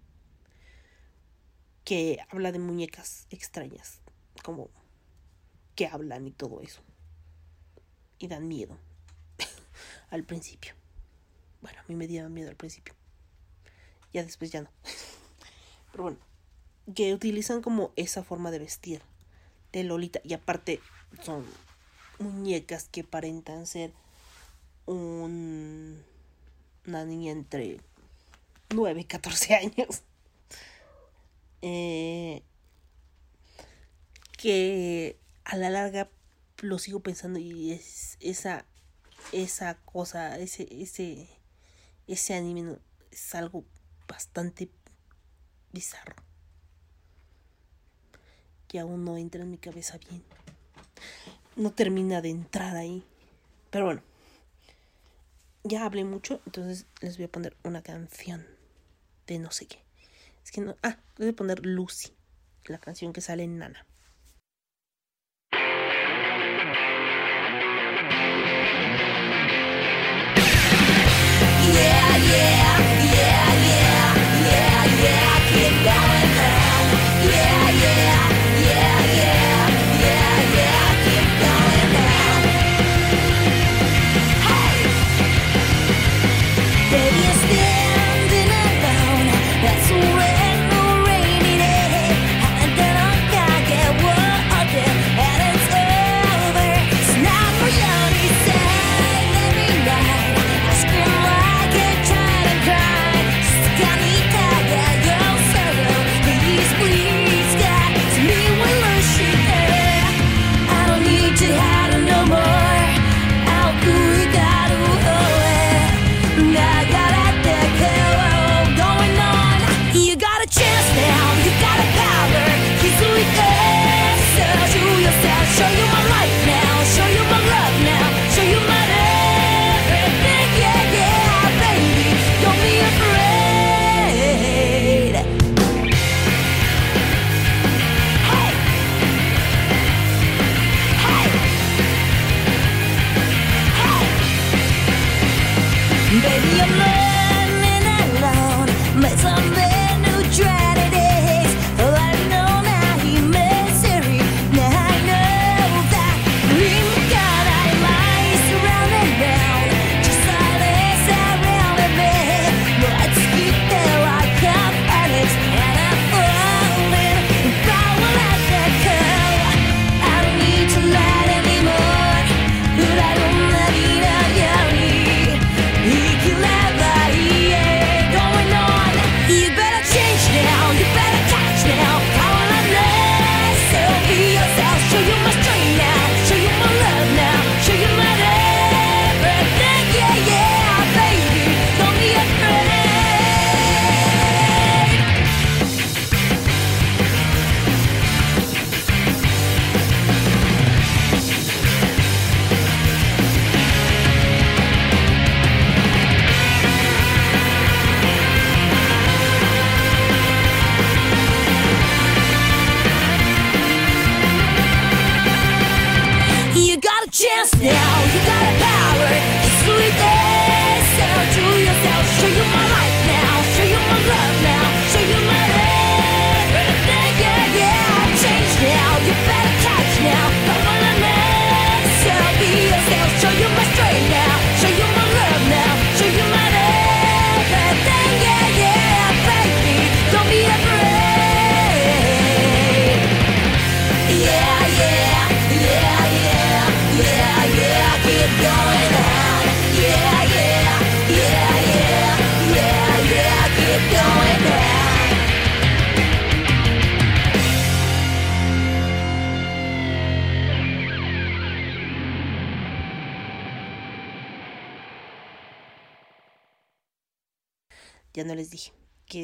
que habla de muñecas extrañas, como que hablan y todo eso. Y dan miedo <laughs> al principio. Bueno, a mí me dieron miedo al principio. Ya después ya no. <laughs> Pero bueno, que utilizan como esa forma de vestir de Lolita. Y aparte son muñecas que aparentan ser un, una niña entre 9 y 14 años. Eh, que a la larga lo sigo pensando y es esa esa cosa ese ese ese anime es algo bastante bizarro que aún no entra en mi cabeza bien no termina de entrar ahí pero bueno ya hablé mucho entonces les voy a poner una canción de no sé qué. Es que no ah les voy a poner Lucy la canción que sale en Nana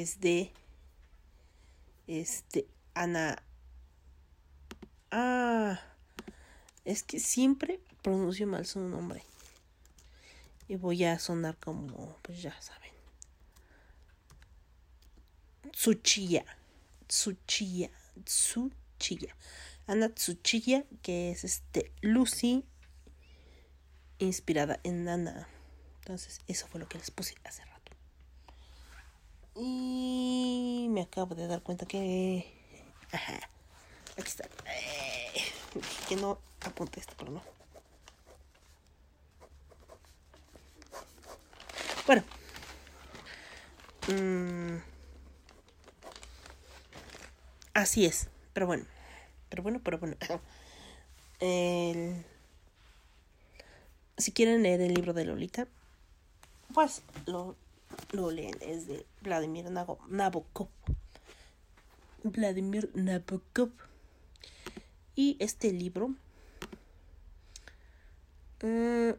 de este Ana ah Es que siempre pronuncio mal su nombre. Y voy a sonar como, pues ya saben. Tsuchiya. Tsuchiya. Tsuchiya. Ana Tsuchiya, que es este Lucy inspirada en Nana. Entonces, eso fue lo que les puse hace rato. Y me acabo de dar cuenta que. Ajá. Aquí está. Eh, que no apunté esto, pero no. Bueno. Mm. Así es. Pero bueno. Pero bueno, pero bueno. El- Si quieren leer el libro de Lolita, pues lo, lo leen. Es de Vladimir Nabokov. Vladimir Nabokov. Y este libro eh,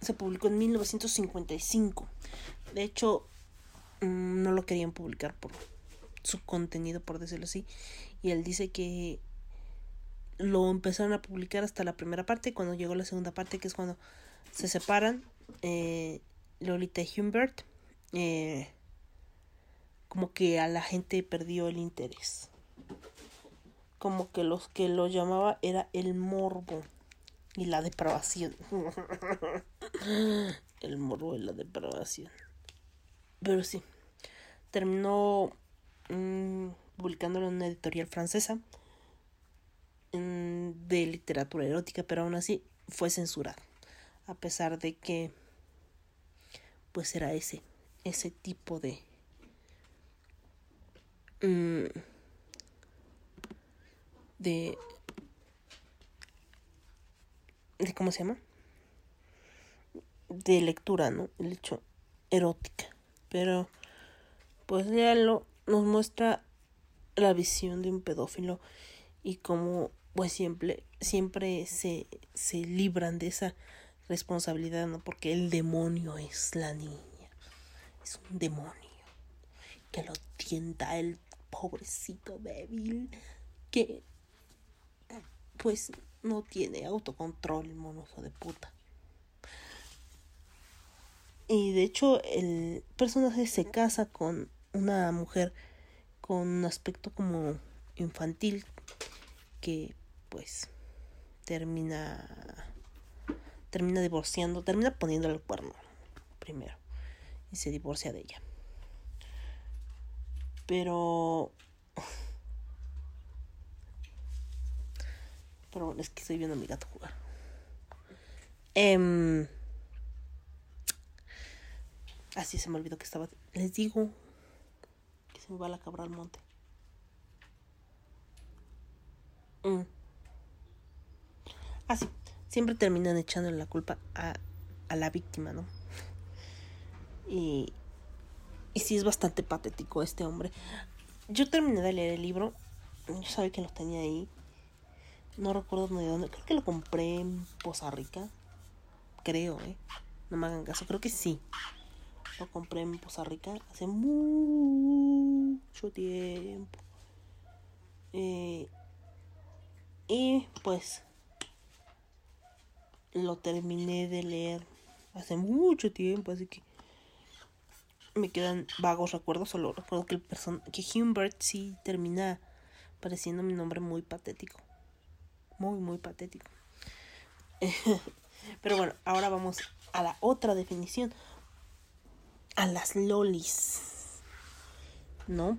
se publicó en 1955. De hecho, mm, no lo querían publicar por su contenido, por decirlo así. Y él dice que lo empezaron a publicar hasta la primera parte. Cuando llegó la segunda parte, que es cuando se separan, eh, Lolita Humbert, eh, como que a la gente perdió el interés. Como que los que lo llamaba era el morbo y la depravación. <laughs> el morbo y la depravación. Pero sí, terminó mm, publicándolo en una editorial francesa mm, de literatura erótica, pero aún así fue censurado. A pesar de que, pues era ese, ese tipo de... mm, de de cómo se llama de lectura no el hecho erótica. Pero pues ya lo nos muestra la visión de un pedófilo y cómo pues siempre siempre se se libran de esa responsabilidad no porque el demonio es la niña es un demonio que lo tienta el pobrecito débil que pues no tiene autocontrol, el de puta. Y de hecho el personaje se casa con una mujer con un aspecto como infantil que pues termina termina divorciando, termina poniéndole el cuerno primero y se divorcia de ella. Pero Pero es que estoy viendo a mi gato jugar. Em, así se me olvidó que estaba. Les digo que se me va la cabra al monte. Mm. Así, siempre terminan echándole la culpa a, a la víctima, ¿no? Y, y sí es bastante patético este hombre. Yo terminé de leer el libro. Yo sabía que lo tenía ahí. No recuerdo de dónde. Creo que lo compré en Poza Rica. Creo, ¿eh? No me hagan caso. Creo que sí. Lo compré en Poza Rica hace mucho tiempo. Eh, y pues lo terminé de leer hace mucho tiempo, así que me quedan vagos recuerdos. Solo recuerdo que el person que Humbert sí termina pareciendo mi nombre muy patético. Muy, muy patético. <laughs> Pero bueno, ahora vamos a la otra definición. A las lolis. ¿No?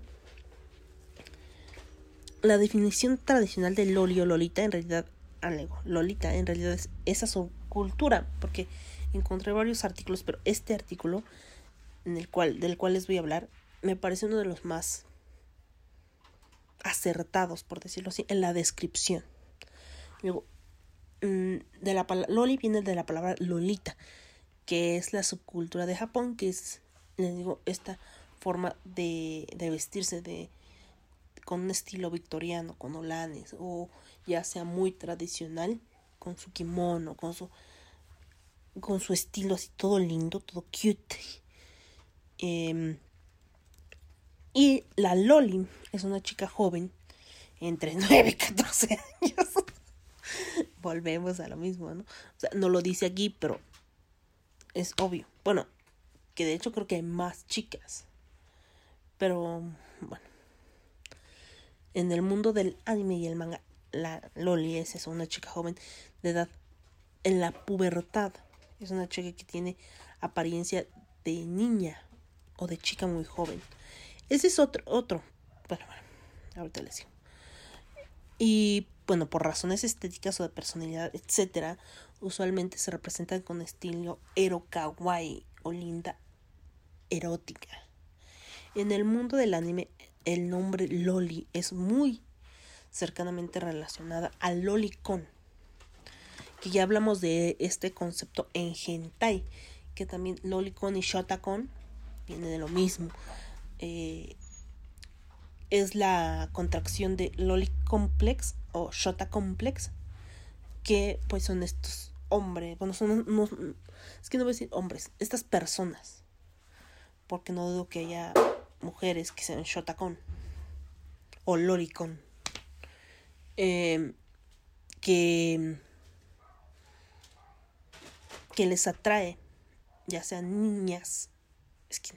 La definición tradicional de loli o lolita en realidad, alego, lolita en realidad es esa subcultura, porque encontré varios artículos, pero este artículo en el cual, del cual les voy a hablar, me parece uno de los más acertados, por decirlo así, en la descripción. Luego, mm, de la loli viene de la palabra lolita, que es la subcultura de Japón, que es, les digo, esta forma de, de vestirse de con un estilo victoriano, con olanes, o ya sea muy tradicional, con su kimono, con su con su estilo así todo lindo, todo cute. Em, y la Loli es una chica joven, entre <laughs> 9 y 14 años, <laughs> volvemos a lo mismo, ¿no? O sea, no lo dice aquí, pero es obvio. Bueno, que de hecho creo que hay más chicas. Pero bueno. En el mundo del anime y el manga, la Loli es una chica joven de edad en la pubertad. Es una chica que tiene apariencia de niña o de chica muy joven. Ese es otro, otro. Bueno, bueno, ahorita les digo. Y bueno, por razones estéticas o de personalidad, etcétera, usualmente se representan con estilo ero kawaii o linda erótica. En el mundo del anime, el nombre loli es muy cercanamente relacionada al lolicon, que ya hablamos de este concepto en hentai, que también lolicon y shotacon viene de lo mismo. Eh, es la contracción de loli complex o shota complex, que pues son estos hombres, bueno, son es que no voy a decir hombres, estas personas, porque no dudo que haya mujeres que sean shotacon o lolicon, eh, que que les atrae, ya sean niñas, es que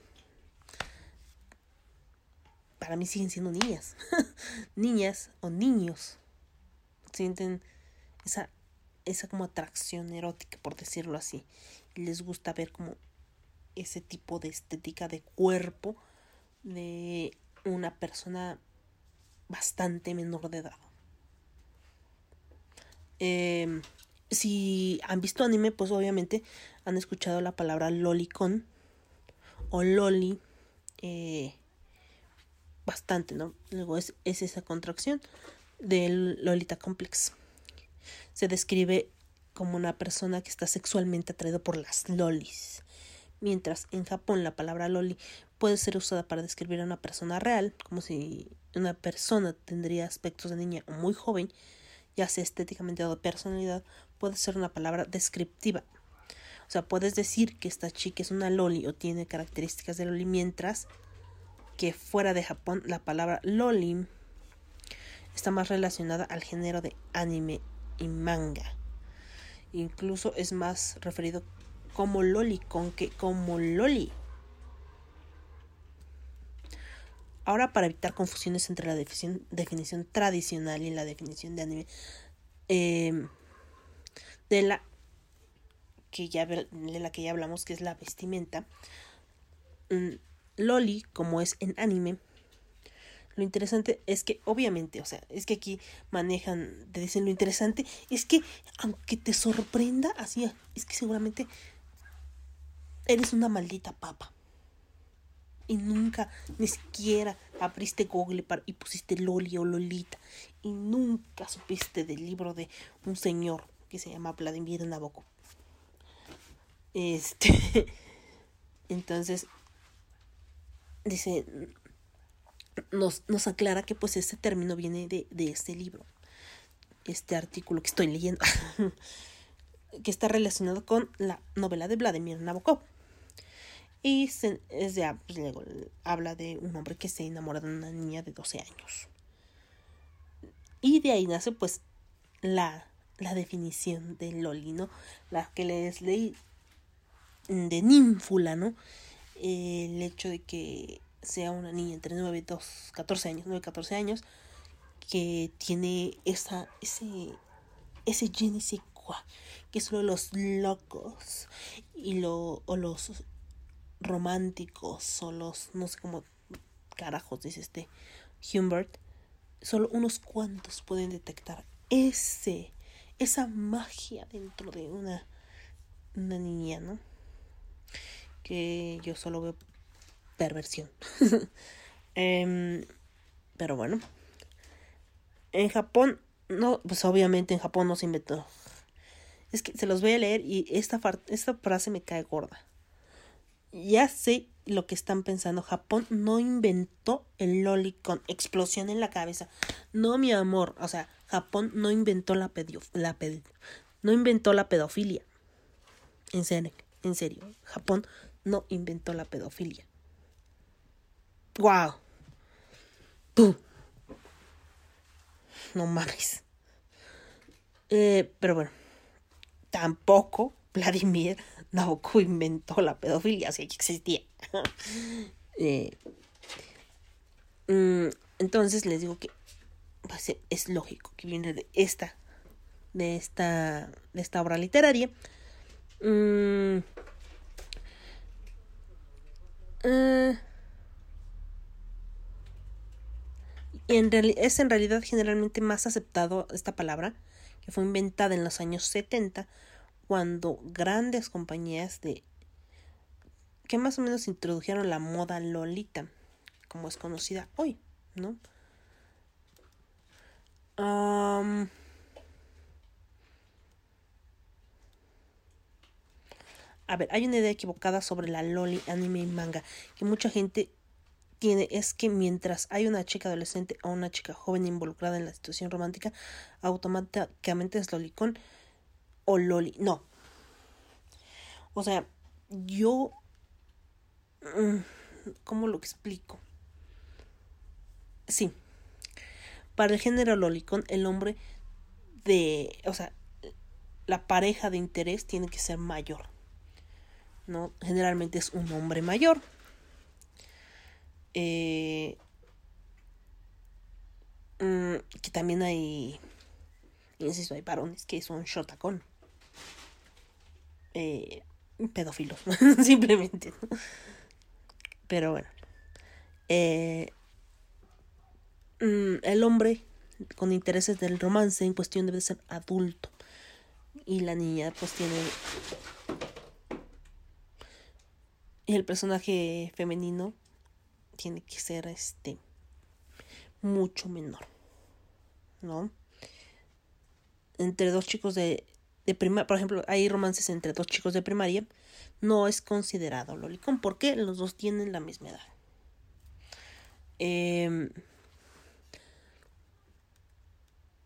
para mí siguen siendo niñas, <laughs> niñas o niños, sienten esa, esa como atracción erótica, por decirlo así, les gusta ver como ese tipo de estética de cuerpo de una persona bastante menor de edad. Eh, si han visto anime, pues obviamente han escuchado la palabra lolicon o loli eh, bastante, ¿no? Luego es, es esa contracción del Lolita Complex. Se describe como una persona que está sexualmente atraída por las lolis. Mientras en Japón la palabra loli puede ser usada para describir a una persona real, como si una persona tendría aspectos de niña o muy joven, ya sea estéticamente o de personalidad, puede ser una palabra descriptiva. O sea, puedes decir que esta chica es una loli o tiene características de loli, mientras que fuera de Japón la palabra loli está más relacionada al género de anime y manga. Incluso es más referido como lolicon que como loli. Ahora, para evitar confusiones entre la definición, definición tradicional y la definición de anime, eh, de la que ya de la que ya hablamos, que es la vestimenta, mm, loli, como es en anime, lo interesante es que, obviamente, o sea, es que aquí manejan, te dicen lo interesante, es que aunque te sorprenda, así, es que seguramente eres una maldita papa. Y nunca, ni siquiera abriste Google para, y pusiste Loli o Lolita. Y nunca supiste del libro de un señor que se llama Vladimir Nabokov. Este. <laughs> Entonces. Dice. Nos, nos aclara que pues este término viene de, de este libro. Este artículo que estoy leyendo. <laughs> que está relacionado con la novela de Vladimir Nabokov. Y se, es de, pues, habla de un hombre que se enamora de una niña de 12 años. Y de ahí nace pues la, la definición de Loli, ¿no? La que les leí de ninfula, ¿no? El hecho de que sea una niña entre 9 y 2, 14 años, 9 14 años, que tiene esa, ese, ese je que solo los locos y lo, o los románticos o los, no sé cómo carajos dice este Humbert, solo unos cuantos pueden detectar ese, esa magia dentro de una, una niña, ¿no? Que yo solo veo perversión. <laughs> Em, pero bueno. En Japón, no, pues obviamente en Japón no se inventó. Es que se los voy a leer y esta, esta frase me cae gorda. Ya sé lo que están pensando. Japón no inventó el lolicon. Explosión en la cabeza. No, mi amor. O sea, Japón no inventó la la no inventó la pedofilia. En serio, en serio. Japón no inventó la pedofilia. Wow. Tú. No mames. Eh, pero bueno, tampoco Vladimir Nabokov inventó la pedofilia, si existía. <laughs> Eh, mm, entonces les digo que pues, es lógico que viene de esta, de esta, de esta obra literaria. Mm, eh, es en realidad generalmente más aceptado esta palabra, que fue inventada en los años 70, cuando grandes compañías de que más o menos introdujeron la moda lolita, como es conocida hoy, ¿no? A ver, hay una idea equivocada sobre la loli, anime y manga, que mucha gente tiene, es que mientras hay una chica adolescente o una chica joven involucrada en la situación romántica, automáticamente es lolicón o loli. No. O sea, yo... mm, ¿Cómo lo explico? Sí. Para el género lolicón, el hombre de... O sea, la pareja de interés tiene que ser mayor. ¿No? Generalmente es un hombre mayor. Eh, mm, que también hay... Insisto, hay varones que son shotacón. Eh, pedófilos, <laughs> simplemente. Pero bueno. Eh, mm, el hombre con intereses del romance en cuestión debe ser adulto. Y la niña pues tiene... Y el personaje femenino tiene que ser este mucho menor. ¿No? Entre dos chicos de, de primaria, por ejemplo, hay romances entre dos chicos de primaria, no es considerado lolicón porque los dos tienen la misma edad.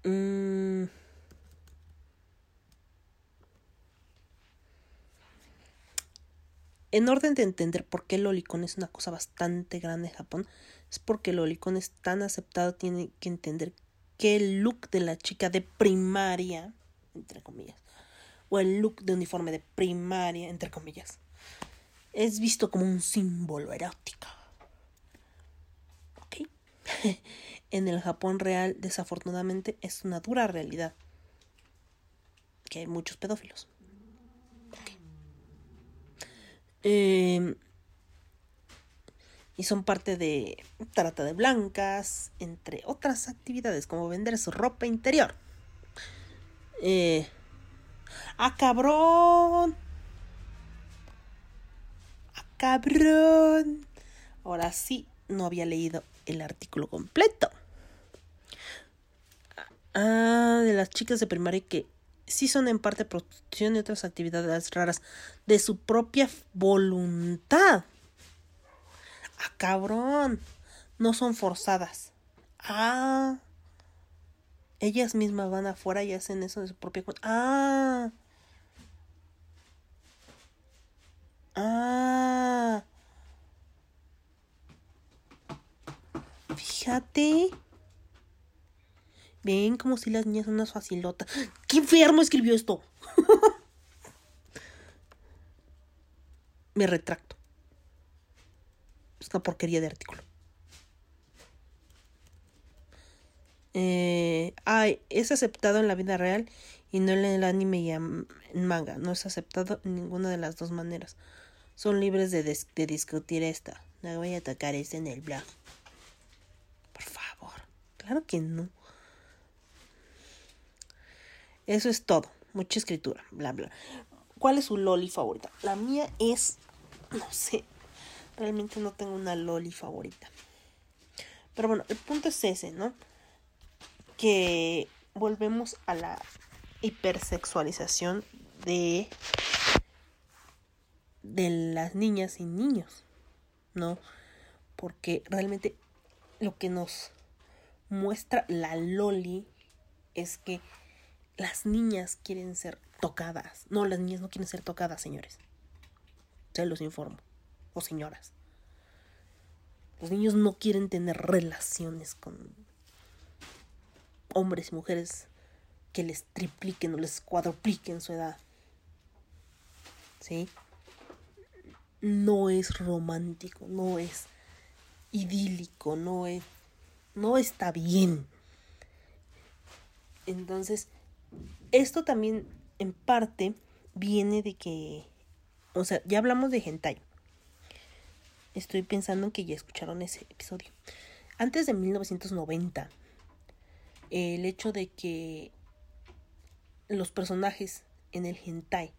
Mm, en orden de entender por qué el lolicón es una cosa bastante grande en Japón, es porque el lolicón es tan aceptado, tiene que entender que el look de la chica de primaria, entre comillas, o el look de uniforme de primaria, entre comillas, es visto como un símbolo erótico. ¿Ok? <laughs> en el Japón real, desafortunadamente, es una dura realidad. Que hay muchos pedófilos. Ok. Eh, y son parte de trata de blancas, entre otras actividades como vender su ropa interior. Eh, ¡Ah, cabrón! ¡Ah, cabrón! Ahora sí, no había leído el artículo completo. Ah, de las chicas de primaria que sí son en parte prostitución y otras actividades raras de su propia voluntad. Ah, cabrón. No son forzadas. Ah. Ellas mismas van afuera y hacen eso de su propia cuenta. Ah. Ah. Fíjate. Ven como si las niñas son unas facilotas. ¡Qué enfermo escribió esto! <laughs> Me retracto. Es una porquería de artículo. Eh, ay, es aceptado en la vida real y no en el anime y en manga. No es aceptado en ninguna de las dos maneras. Son libres de, dis- de discutir esta. No voy a atacar este en el blog. Por favor. Claro que no. Eso es todo. Mucha escritura. Bla, bla. ¿Cuál es su loli favorita? La mía es. No sé. Realmente no tengo una loli favorita. Pero bueno, el punto es ese, ¿no? Que volvemos a la hipersexualización de. de las niñas y niños. ¿No? Porque realmente lo que nos muestra la loli es que las niñas quieren ser tocadas. No, las niñas no quieren ser tocadas, señores. Se los informo. O señoras. Los niños no quieren tener relaciones con hombres y mujeres que les tripliquen o les cuadrupliquen su edad. ¿Sí? No es romántico, no es idílico, no es no está bien. Entonces, esto también en parte viene de que o sea, ya hablamos de hentai. Estoy pensando en que ya escucharon ese episodio. Antes de 1990, el hecho de que los personajes en el hentai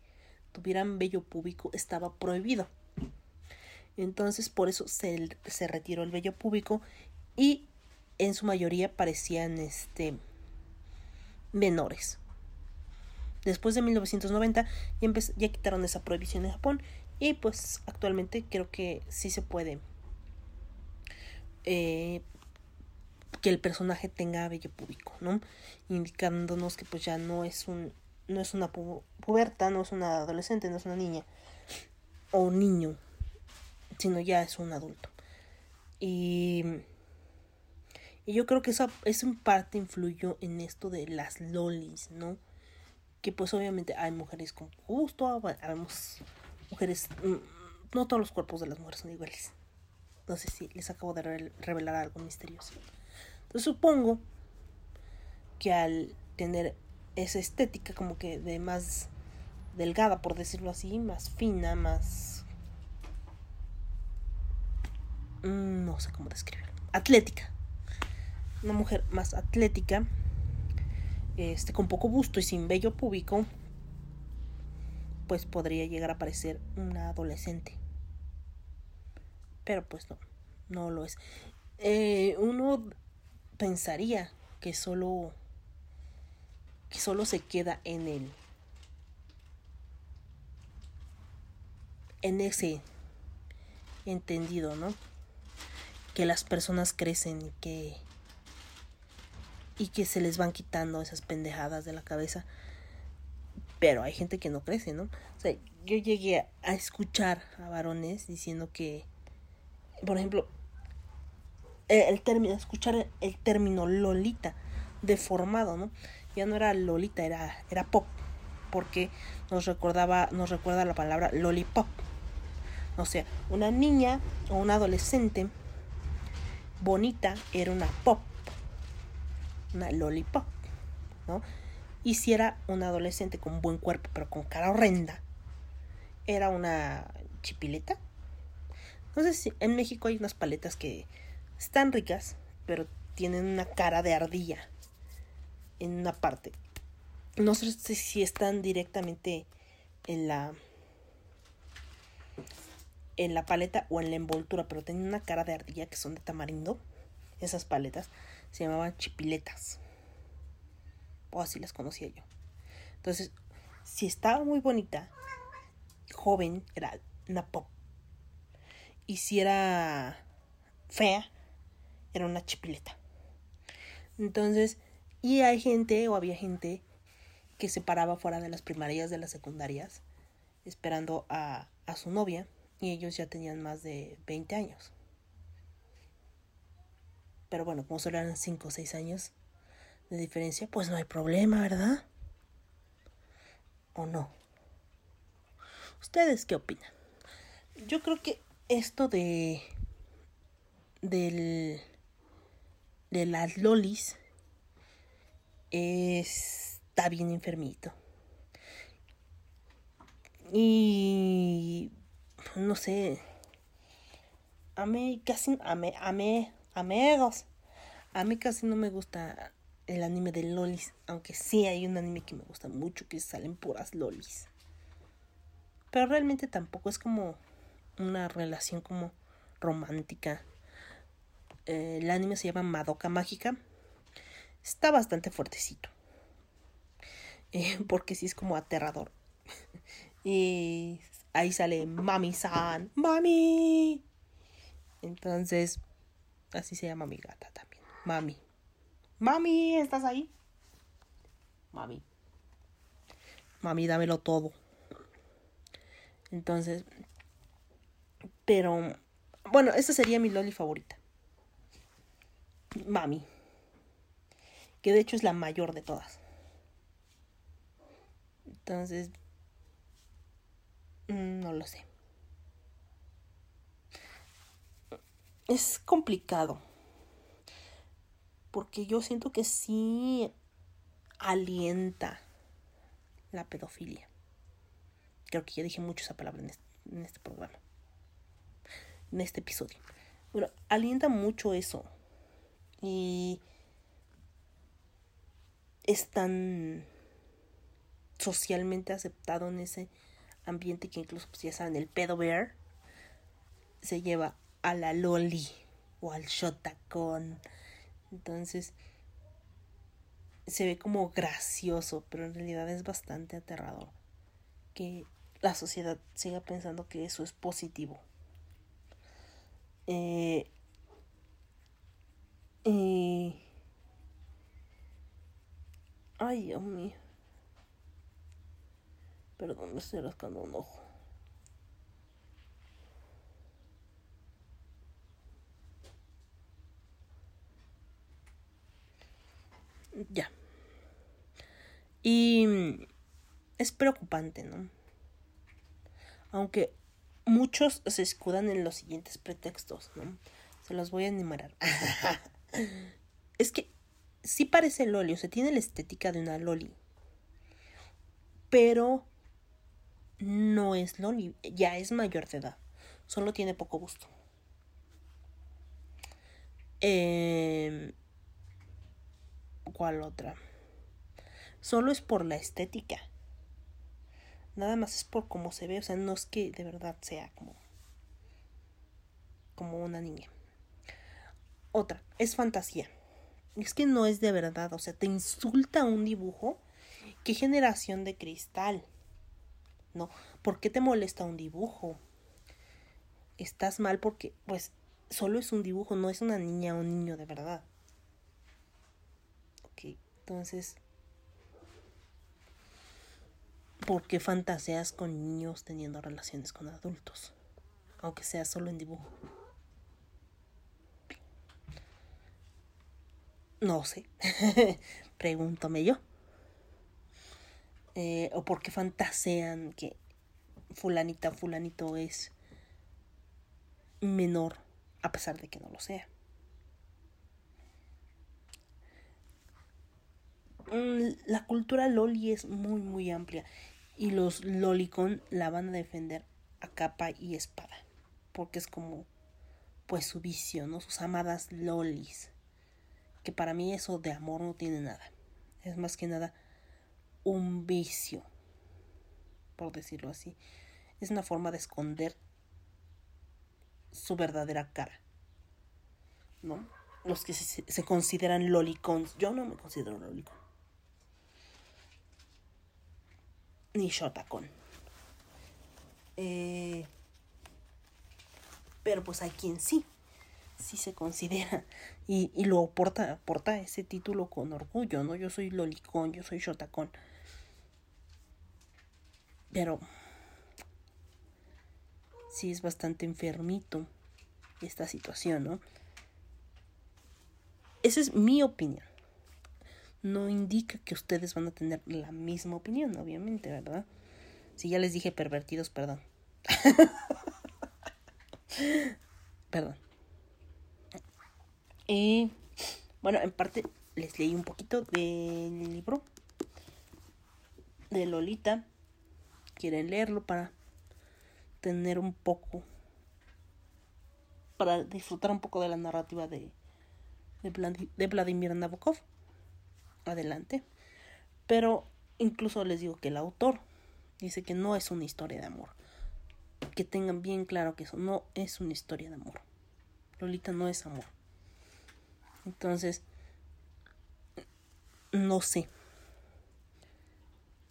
tuvieran vello púbico estaba prohibido. Entonces por eso se, se retiró el vello púbico y en su mayoría parecían este menores. Después de 1990 ya, ya quitaron esa prohibición en Japón y pues actualmente creo que sí se puede eh, que el personaje tenga vello púbico, ¿no? Indicándonos que pues ya no es un no es una pu- puberta, no es una adolescente, no es una niña o un niño, sino ya es un adulto. Y, y yo creo que eso, eso en parte influyó en esto de las lolis, ¿no? Que pues obviamente hay mujeres con gusto, habemos mujeres, mm, no todos los cuerpos de las mujeres son iguales. No sé si les acabo de re- revelar algo misterioso. Entonces supongo que al tener esa estética como que de más delgada, por decirlo así, más fina, más... mm, No sé cómo describirlo. Atlética. Una mujer más atlética, este, con poco busto y sin vello púbico, pues podría llegar a parecer una adolescente. Pero pues no, no lo es. Eh, uno pensaría que solo que solo se queda en el en ese entendido, ¿no? Que las personas crecen y que y que se les van quitando esas pendejadas de la cabeza. Pero hay gente que no crece, ¿no? O sea, yo llegué a escuchar a varones diciendo que, por ejemplo, el término, escuchar el, el término Lolita deformado, ¿no? Ya no era Lolita, era, era pop, porque nos recordaba, nos recuerda la palabra lollipop. O sea, una niña o una adolescente bonita era una pop, una lollipop, ¿no? Y si era una adolescente con buen cuerpo, pero con cara horrenda, era una chipileta. No sé si en México hay unas paletas que están ricas, pero tienen una cara de ardilla en una parte. No sé si están directamente en la en la paleta o en la envoltura, pero tienen una cara de ardilla que son de tamarindo. Esas paletas se llamaban chipiletas. O así las conocía yo. Entonces, si estaba muy bonita, joven, era una pop. Y si era fea, era una chipileta. Entonces, y hay gente o había gente que se paraba fuera de las primarias, de las secundarias, esperando a, a su novia, y ellos ya tenían más de 20 años. Pero bueno, como solo eran 5 o 6 años de diferencia, pues no hay problema, ¿verdad? ¿O no? ¿Ustedes qué opinan? Yo creo que esto de del de las lolis está bien enfermito. Y no sé. A mí casi a mí, a mí, amigos. A mí casi no me gusta el anime de lolis, aunque sí hay un anime que me gusta mucho que salen puras lolis. Pero realmente tampoco es como una relación como romántica. Eh, el anime se llama Madoka Mágica. Está bastante fuertecito. <laughs> Eh, porque sí es como aterrador. <laughs> y ahí sale Mami-san. ¡Mami! Entonces, así se llama mi gata también. Mami. Mami, ¿estás ahí? Mami. Mami, dámelo todo. Entonces, pero, bueno, esta sería mi loli favorita. Mami. Que de hecho es la mayor de todas. Entonces, mm, no lo sé. Es complicado. Porque yo siento que sí alienta la pedofilia. Creo que ya dije mucho esa palabra en este, en este programa. En este episodio. Bueno, alienta mucho eso. Y es tan socialmente aceptado en ese ambiente que incluso, pues ya saben, el pedo bear se lleva a la loli o al shotacón. Entonces, se ve como gracioso, pero en realidad es bastante aterrador que la sociedad siga pensando que eso es positivo. Eh, y- Ay, Dios mío. Perdón, me estoy rascando un ojo. Ya. Y es preocupante, ¿no? Aunque muchos se escudan en los siguientes pretextos, ¿no? Se los voy a enumerar. <laughs> es que sí parece loli, o sea, tiene la estética de una loli. Pero no es loli, ya es mayor de edad. Solo tiene poco gusto. Em, ¿Cuál otra? Solo es por la estética. Nada más es por cómo se ve. O sea, no es que de verdad sea como. como una niña. Otra, es fantasía. Es que no es de verdad. O sea, te insulta un dibujo. ¿Qué generación de cristal? No. ¿Por qué te molesta un dibujo? Estás mal porque, pues, solo es un dibujo, no es una niña o un niño de verdad. Entonces. ¿Por qué fantaseas con niños teniendo relaciones con adultos? Aunque sea solo en dibujo. No sé. <laughs> Pregúntame yo. Eh, o por qué fantasean que fulanita, fulanito es menor, a pesar de que no lo sea. La cultura loli es muy, muy amplia. Y los lolicon la van a defender a capa y espada. Porque es como, pues, su vicio, ¿no? Sus amadas lolis. Que para mí eso de amor no tiene nada. Es más que nada un vicio. Por decirlo así. Es una forma de esconder su verdadera cara. ¿No? Los que se, se consideran lolicons. Yo no me considero lolicon. Ni shotacon. Eh, pero pues hay quien sí. Sí se considera. Y, y lo porta, porta ese título con orgullo, ¿no? Yo soy lolicon, yo soy shotacon. Pero sí es bastante enfermito esta situación, ¿no? Esa es mi opinión. No indica que ustedes van a tener la misma opinión, obviamente, ¿verdad? Si ya les dije pervertidos, perdón. <laughs> perdón. Y bueno, en parte les leí un poquito del libro de Lolita. Quieren leerlo para tener un poco, para disfrutar un poco de la narrativa de, de, Vladi- de Vladimir Nabokov. Adelante. Pero incluso les digo que el autor dice que no es una historia de amor. Que tengan bien claro que eso no es una historia de amor. Lolita no es amor. Entonces, no sé.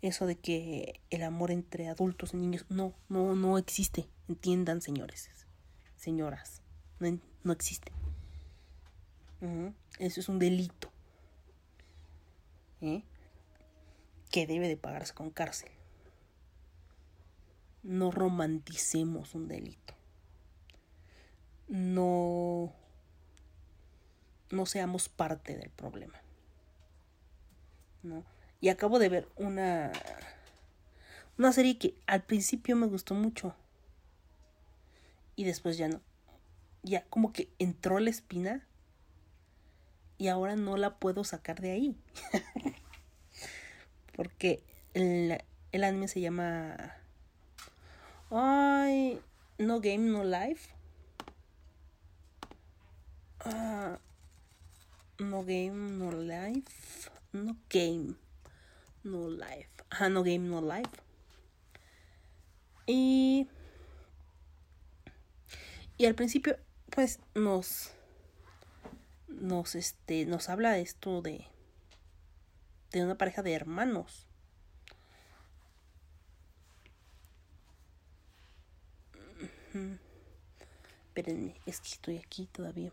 Eso de que el amor entre adultos y niños no, no, no existe. Entiendan, señores, señoras, no, no existe. Eso es un delito. ¿Eh? Que debe de pagarse con cárcel. No romanticemos un delito. No no seamos parte del problema. ¿no? Y acabo de ver una Una serie que al principio me gustó mucho. Y después ya no. Ya como que entró la espina. Y ahora no la puedo sacar de ahí. <laughs> Porque el, el anime se llama. Ay. No Game, No Life. Ah, no Game, No Life. No Game, No Life. Ajá, No Game, No Life. Y. Y al principio, pues nos. Nos, este, nos habla de esto de. De una pareja de hermanos. Espérenme, es que estoy aquí todavía.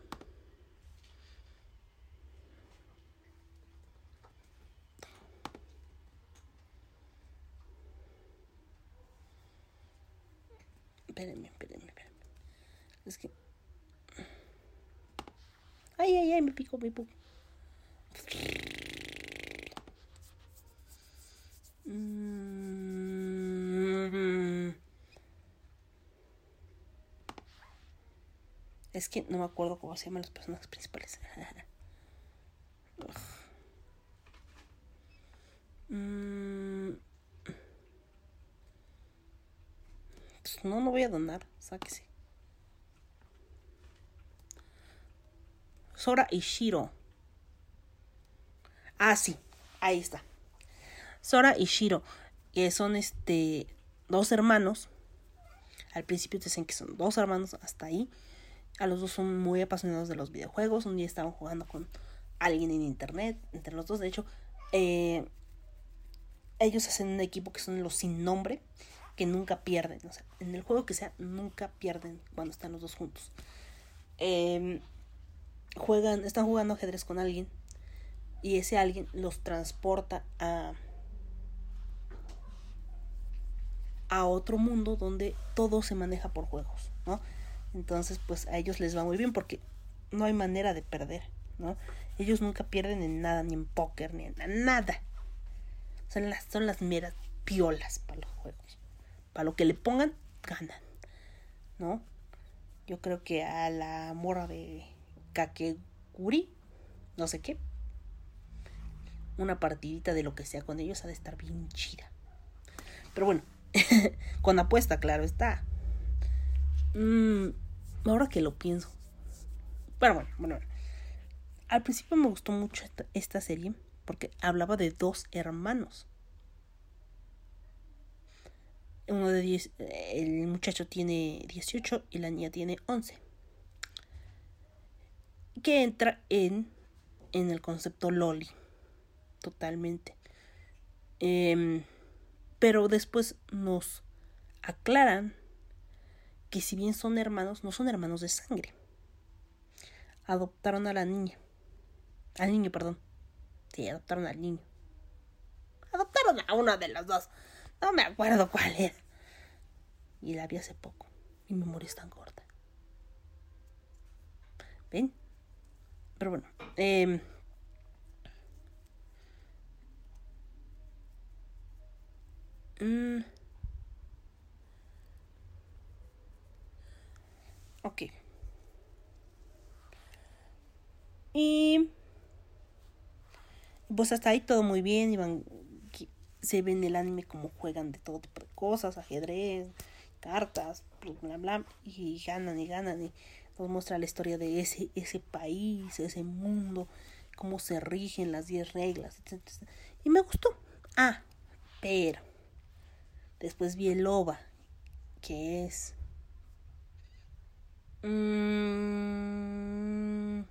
Espérenme, espérenme, espérenme. Es que. Ay, ay, ay, me pico, me pico. Mm. Es que no me acuerdo cómo se llaman los personajes principales. <laughs> Mm. Pues no, no voy a donar. Sáquese. Sora y Shiro. Ah, sí. Ahí está. Sora y Shiro. Que son este. Dos hermanos. Al principio te dicen que son dos hermanos hasta ahí. A los dos son muy apasionados de los videojuegos. Un día estaban jugando con alguien en internet. Entre los dos, de hecho. eh, ellos hacen un equipo que son los sin nombre. Que nunca pierden. O sea, en el juego que sea, nunca pierden cuando están los dos juntos. Eh, juegan, están jugando ajedrez con alguien. Y ese alguien los transporta a. a otro mundo donde todo se maneja por juegos, ¿no? Entonces, pues a ellos les va muy bien porque no hay manera de perder, ¿no? Ellos nunca pierden en nada, ni en póker, ni en nada. Son las, son las meras piolas para los juegos. Para lo que le pongan, ganan, ¿no? Yo creo que a la morra de Kakeguri, no sé qué, una partidita de lo que sea con ellos ha de estar bien chida. Pero bueno, <laughs> con apuesta, claro está. Mm, ahora que lo pienso. Pero bueno, bueno, bueno. Al principio me gustó mucho esta, serie porque hablaba de dos hermanos. Uno de 10, el muchacho tiene 18 y la niña tiene 11. Que entra en, en el concepto Loli. Totalmente. Em, pero después nos aclaran que si bien son hermanos, no son hermanos de sangre. Adoptaron a la niña. Al niño, perdón. Sí, adoptaron al niño. Adoptaron a uno de los dos. No me acuerdo cuál era. Y la vi hace poco. Mi memoria es tan corta. ¿Ven? Pero bueno. em, mm, ok. Y pues hasta ahí todo muy bien. Iban, se ve en el anime como juegan de todo tipo de cosas, ajedrez, cartas, bla bla y ganan y ganan y nos muestra la historia de ese, ese país, ese mundo, cómo se rigen las 10 reglas, etcétera. Y me gustó. Ah, pero después vi el OVA, que es mm,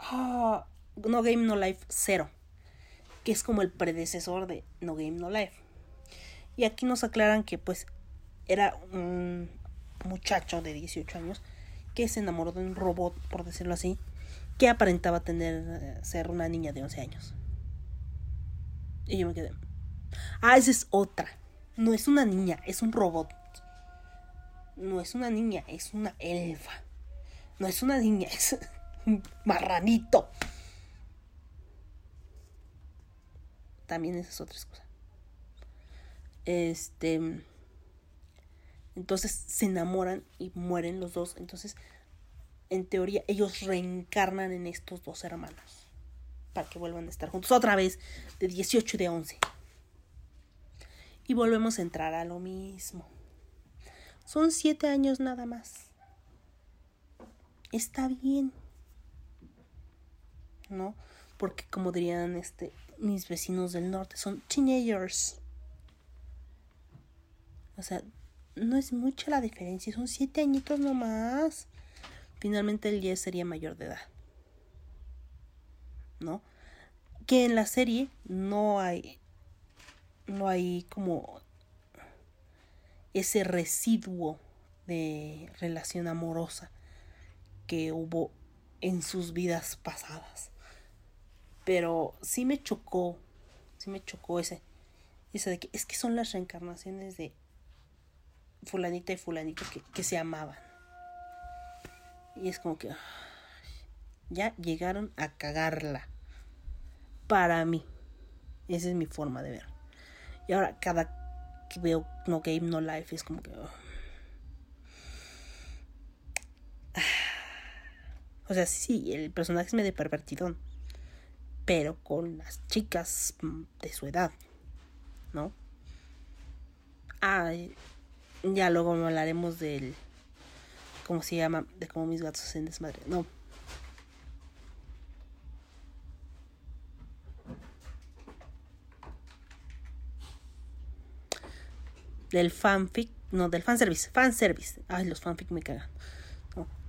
ah, No Game No Life 0, que es como el predecesor de No Game No Life. Y aquí nos aclaran que pues era un muchacho de 18 años que se enamoró de un robot, por decirlo así, que aparentaba tener ser una niña de 11 años. Y yo me quedé. Ah, esa es otra. No es una niña, es un robot. No es una niña, es una elfa. No es una niña, <laughs> es un marranito. también esa es otra excusa. Este. Entonces se enamoran y mueren los dos. Entonces, en teoría, ellos reencarnan en estos dos hermanos. Para que vuelvan a estar juntos otra vez, de 18 y de 11. Y volvemos a entrar a lo mismo. Son siete años nada más. Está bien. ¿No? Porque como dirían este, mis vecinos del norte, son teenagers. O sea, no es mucha la diferencia, son siete añitos nomás. Finalmente el 10 sería mayor de edad. ¿No? Que en la serie no hay. No hay como ese residuo de relación amorosa que hubo en sus vidas pasadas. Pero sí me chocó, sí me chocó ese, de que es que son las reencarnaciones de fulanita y fulanito que, que se amaban. Y es como que ya llegaron a cagarla. Para mí. Esa es mi forma de ver. Y ahora cada que veo No Game No Life es como que... oh. <sighs> O sea, sí, el personaje es medio pervertidón. Pero con las chicas mm, de su edad. ¿No? Ah, ya luego hablaremos del... ¿Cómo se llama? De cómo mis gatos hacen desmadre. No. Del fanfic, no, del fanservice, fanservice. Ay, los fanfic me cagan.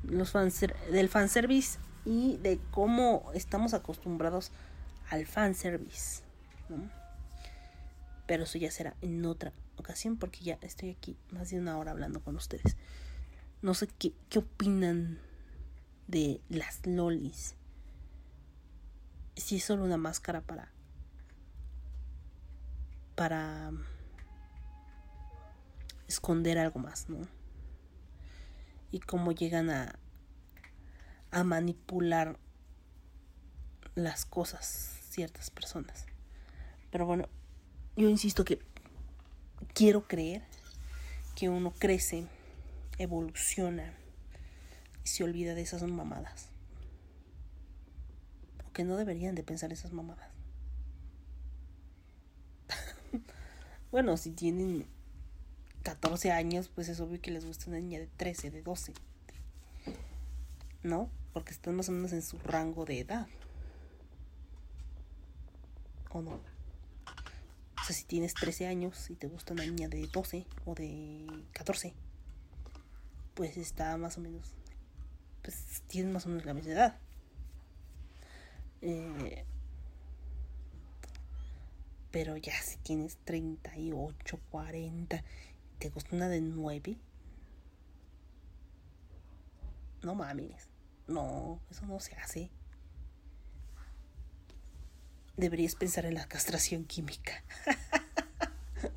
Los fanser del fanservice y de cómo estamos acostumbrados al fanservice, ¿no? Pero eso ya será en otra ocasión porque ya estoy aquí más de una hora hablando con ustedes. No sé qué, qué opinan de las lolis. Si es solo una máscara para para esconder algo más, ¿no? Y cómo llegan a, a manipular las cosas ciertas personas. Pero bueno, yo insisto que quiero creer que uno crece, evoluciona y se olvida de esas mamadas. O que no deberían de pensar esas mamadas. <laughs> bueno, si tienen 14 años, pues es obvio que les gusta una niña de 13, de 12. ¿No? Porque están más o menos en su rango de edad. ¿O no? O sea, si tienes 13 años y te gusta una niña de 12 o de 14, pues está más o menos. Pues tienes más o menos la misma edad. Eh, pero ya si tienes 38, 40 te gusta una de 9, no mames. No, eso no se hace. Deberías pensar en la castración química. <laughs>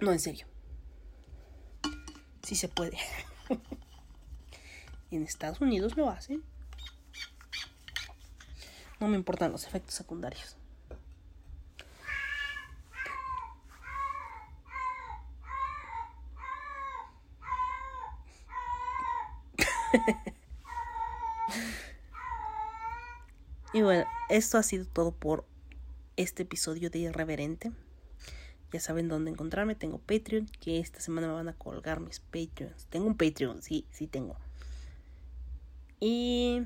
no, en serio. Sí se puede. <laughs> en Estados Unidos lo hacen. No me importan los efectos secundarios. <laughs> y bueno, esto ha sido todo por este episodio de Irreverente. Ya saben dónde encontrarme. Tengo Patreon, que esta semana me van a colgar mis Patreons. Tengo un Patreon, sí, sí tengo. Y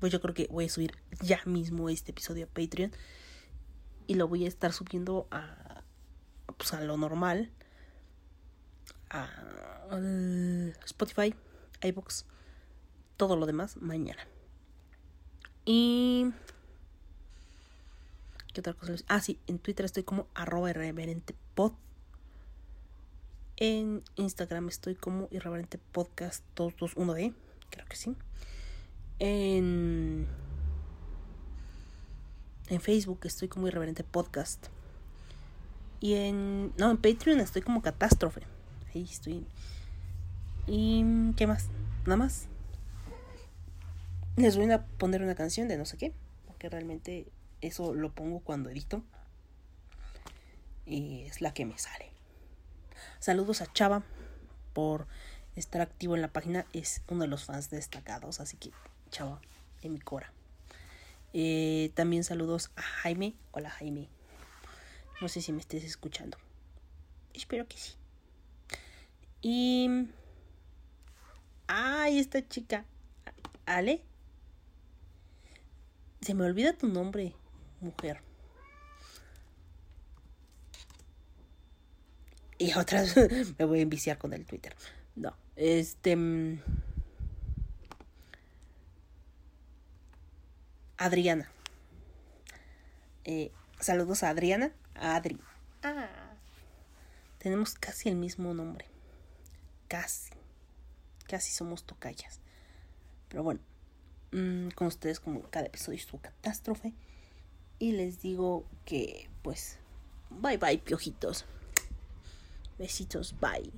pues yo creo que voy a subir ya mismo este episodio a Patreon. Y lo voy a estar subiendo a, pues a lo normal. A, al Spotify, iBox, todo lo demás mañana. Y... ¿Qué otra cosa? Ah, sí, en Twitter estoy como arroba irreverentepod. En Instagram estoy como irreverente podcast 221D. Creo que sí. En... En Facebook estoy como irreverente podcast. Y en... No, en Patreon estoy como catástrofe. Ahí estoy. ¿Y qué más? Nada más. Les voy a poner una canción de no sé qué. Porque realmente eso lo pongo cuando edito. Y es la que me sale. Saludos a Chava por estar activo en la página. Es uno de los fans destacados. Así que, Chava, en mi cora. Eh, también saludos a Jaime. Hola Jaime. No sé si me estés escuchando. Espero que sí. Y... Ay, esta chica. Ale. Se me olvida tu nombre, mujer. Y otras <laughs> me voy a enviciar con el Twitter. No, este... mm, Adriana. Eh, saludos a Adriana. A Adri. Ah. Tenemos casi el mismo nombre. Casi. Casi somos tocallas. Pero bueno. Mm, con ustedes como cada episodio su catástrofe. Y les digo que pues... Bye bye, piojitos. Besitos, bye.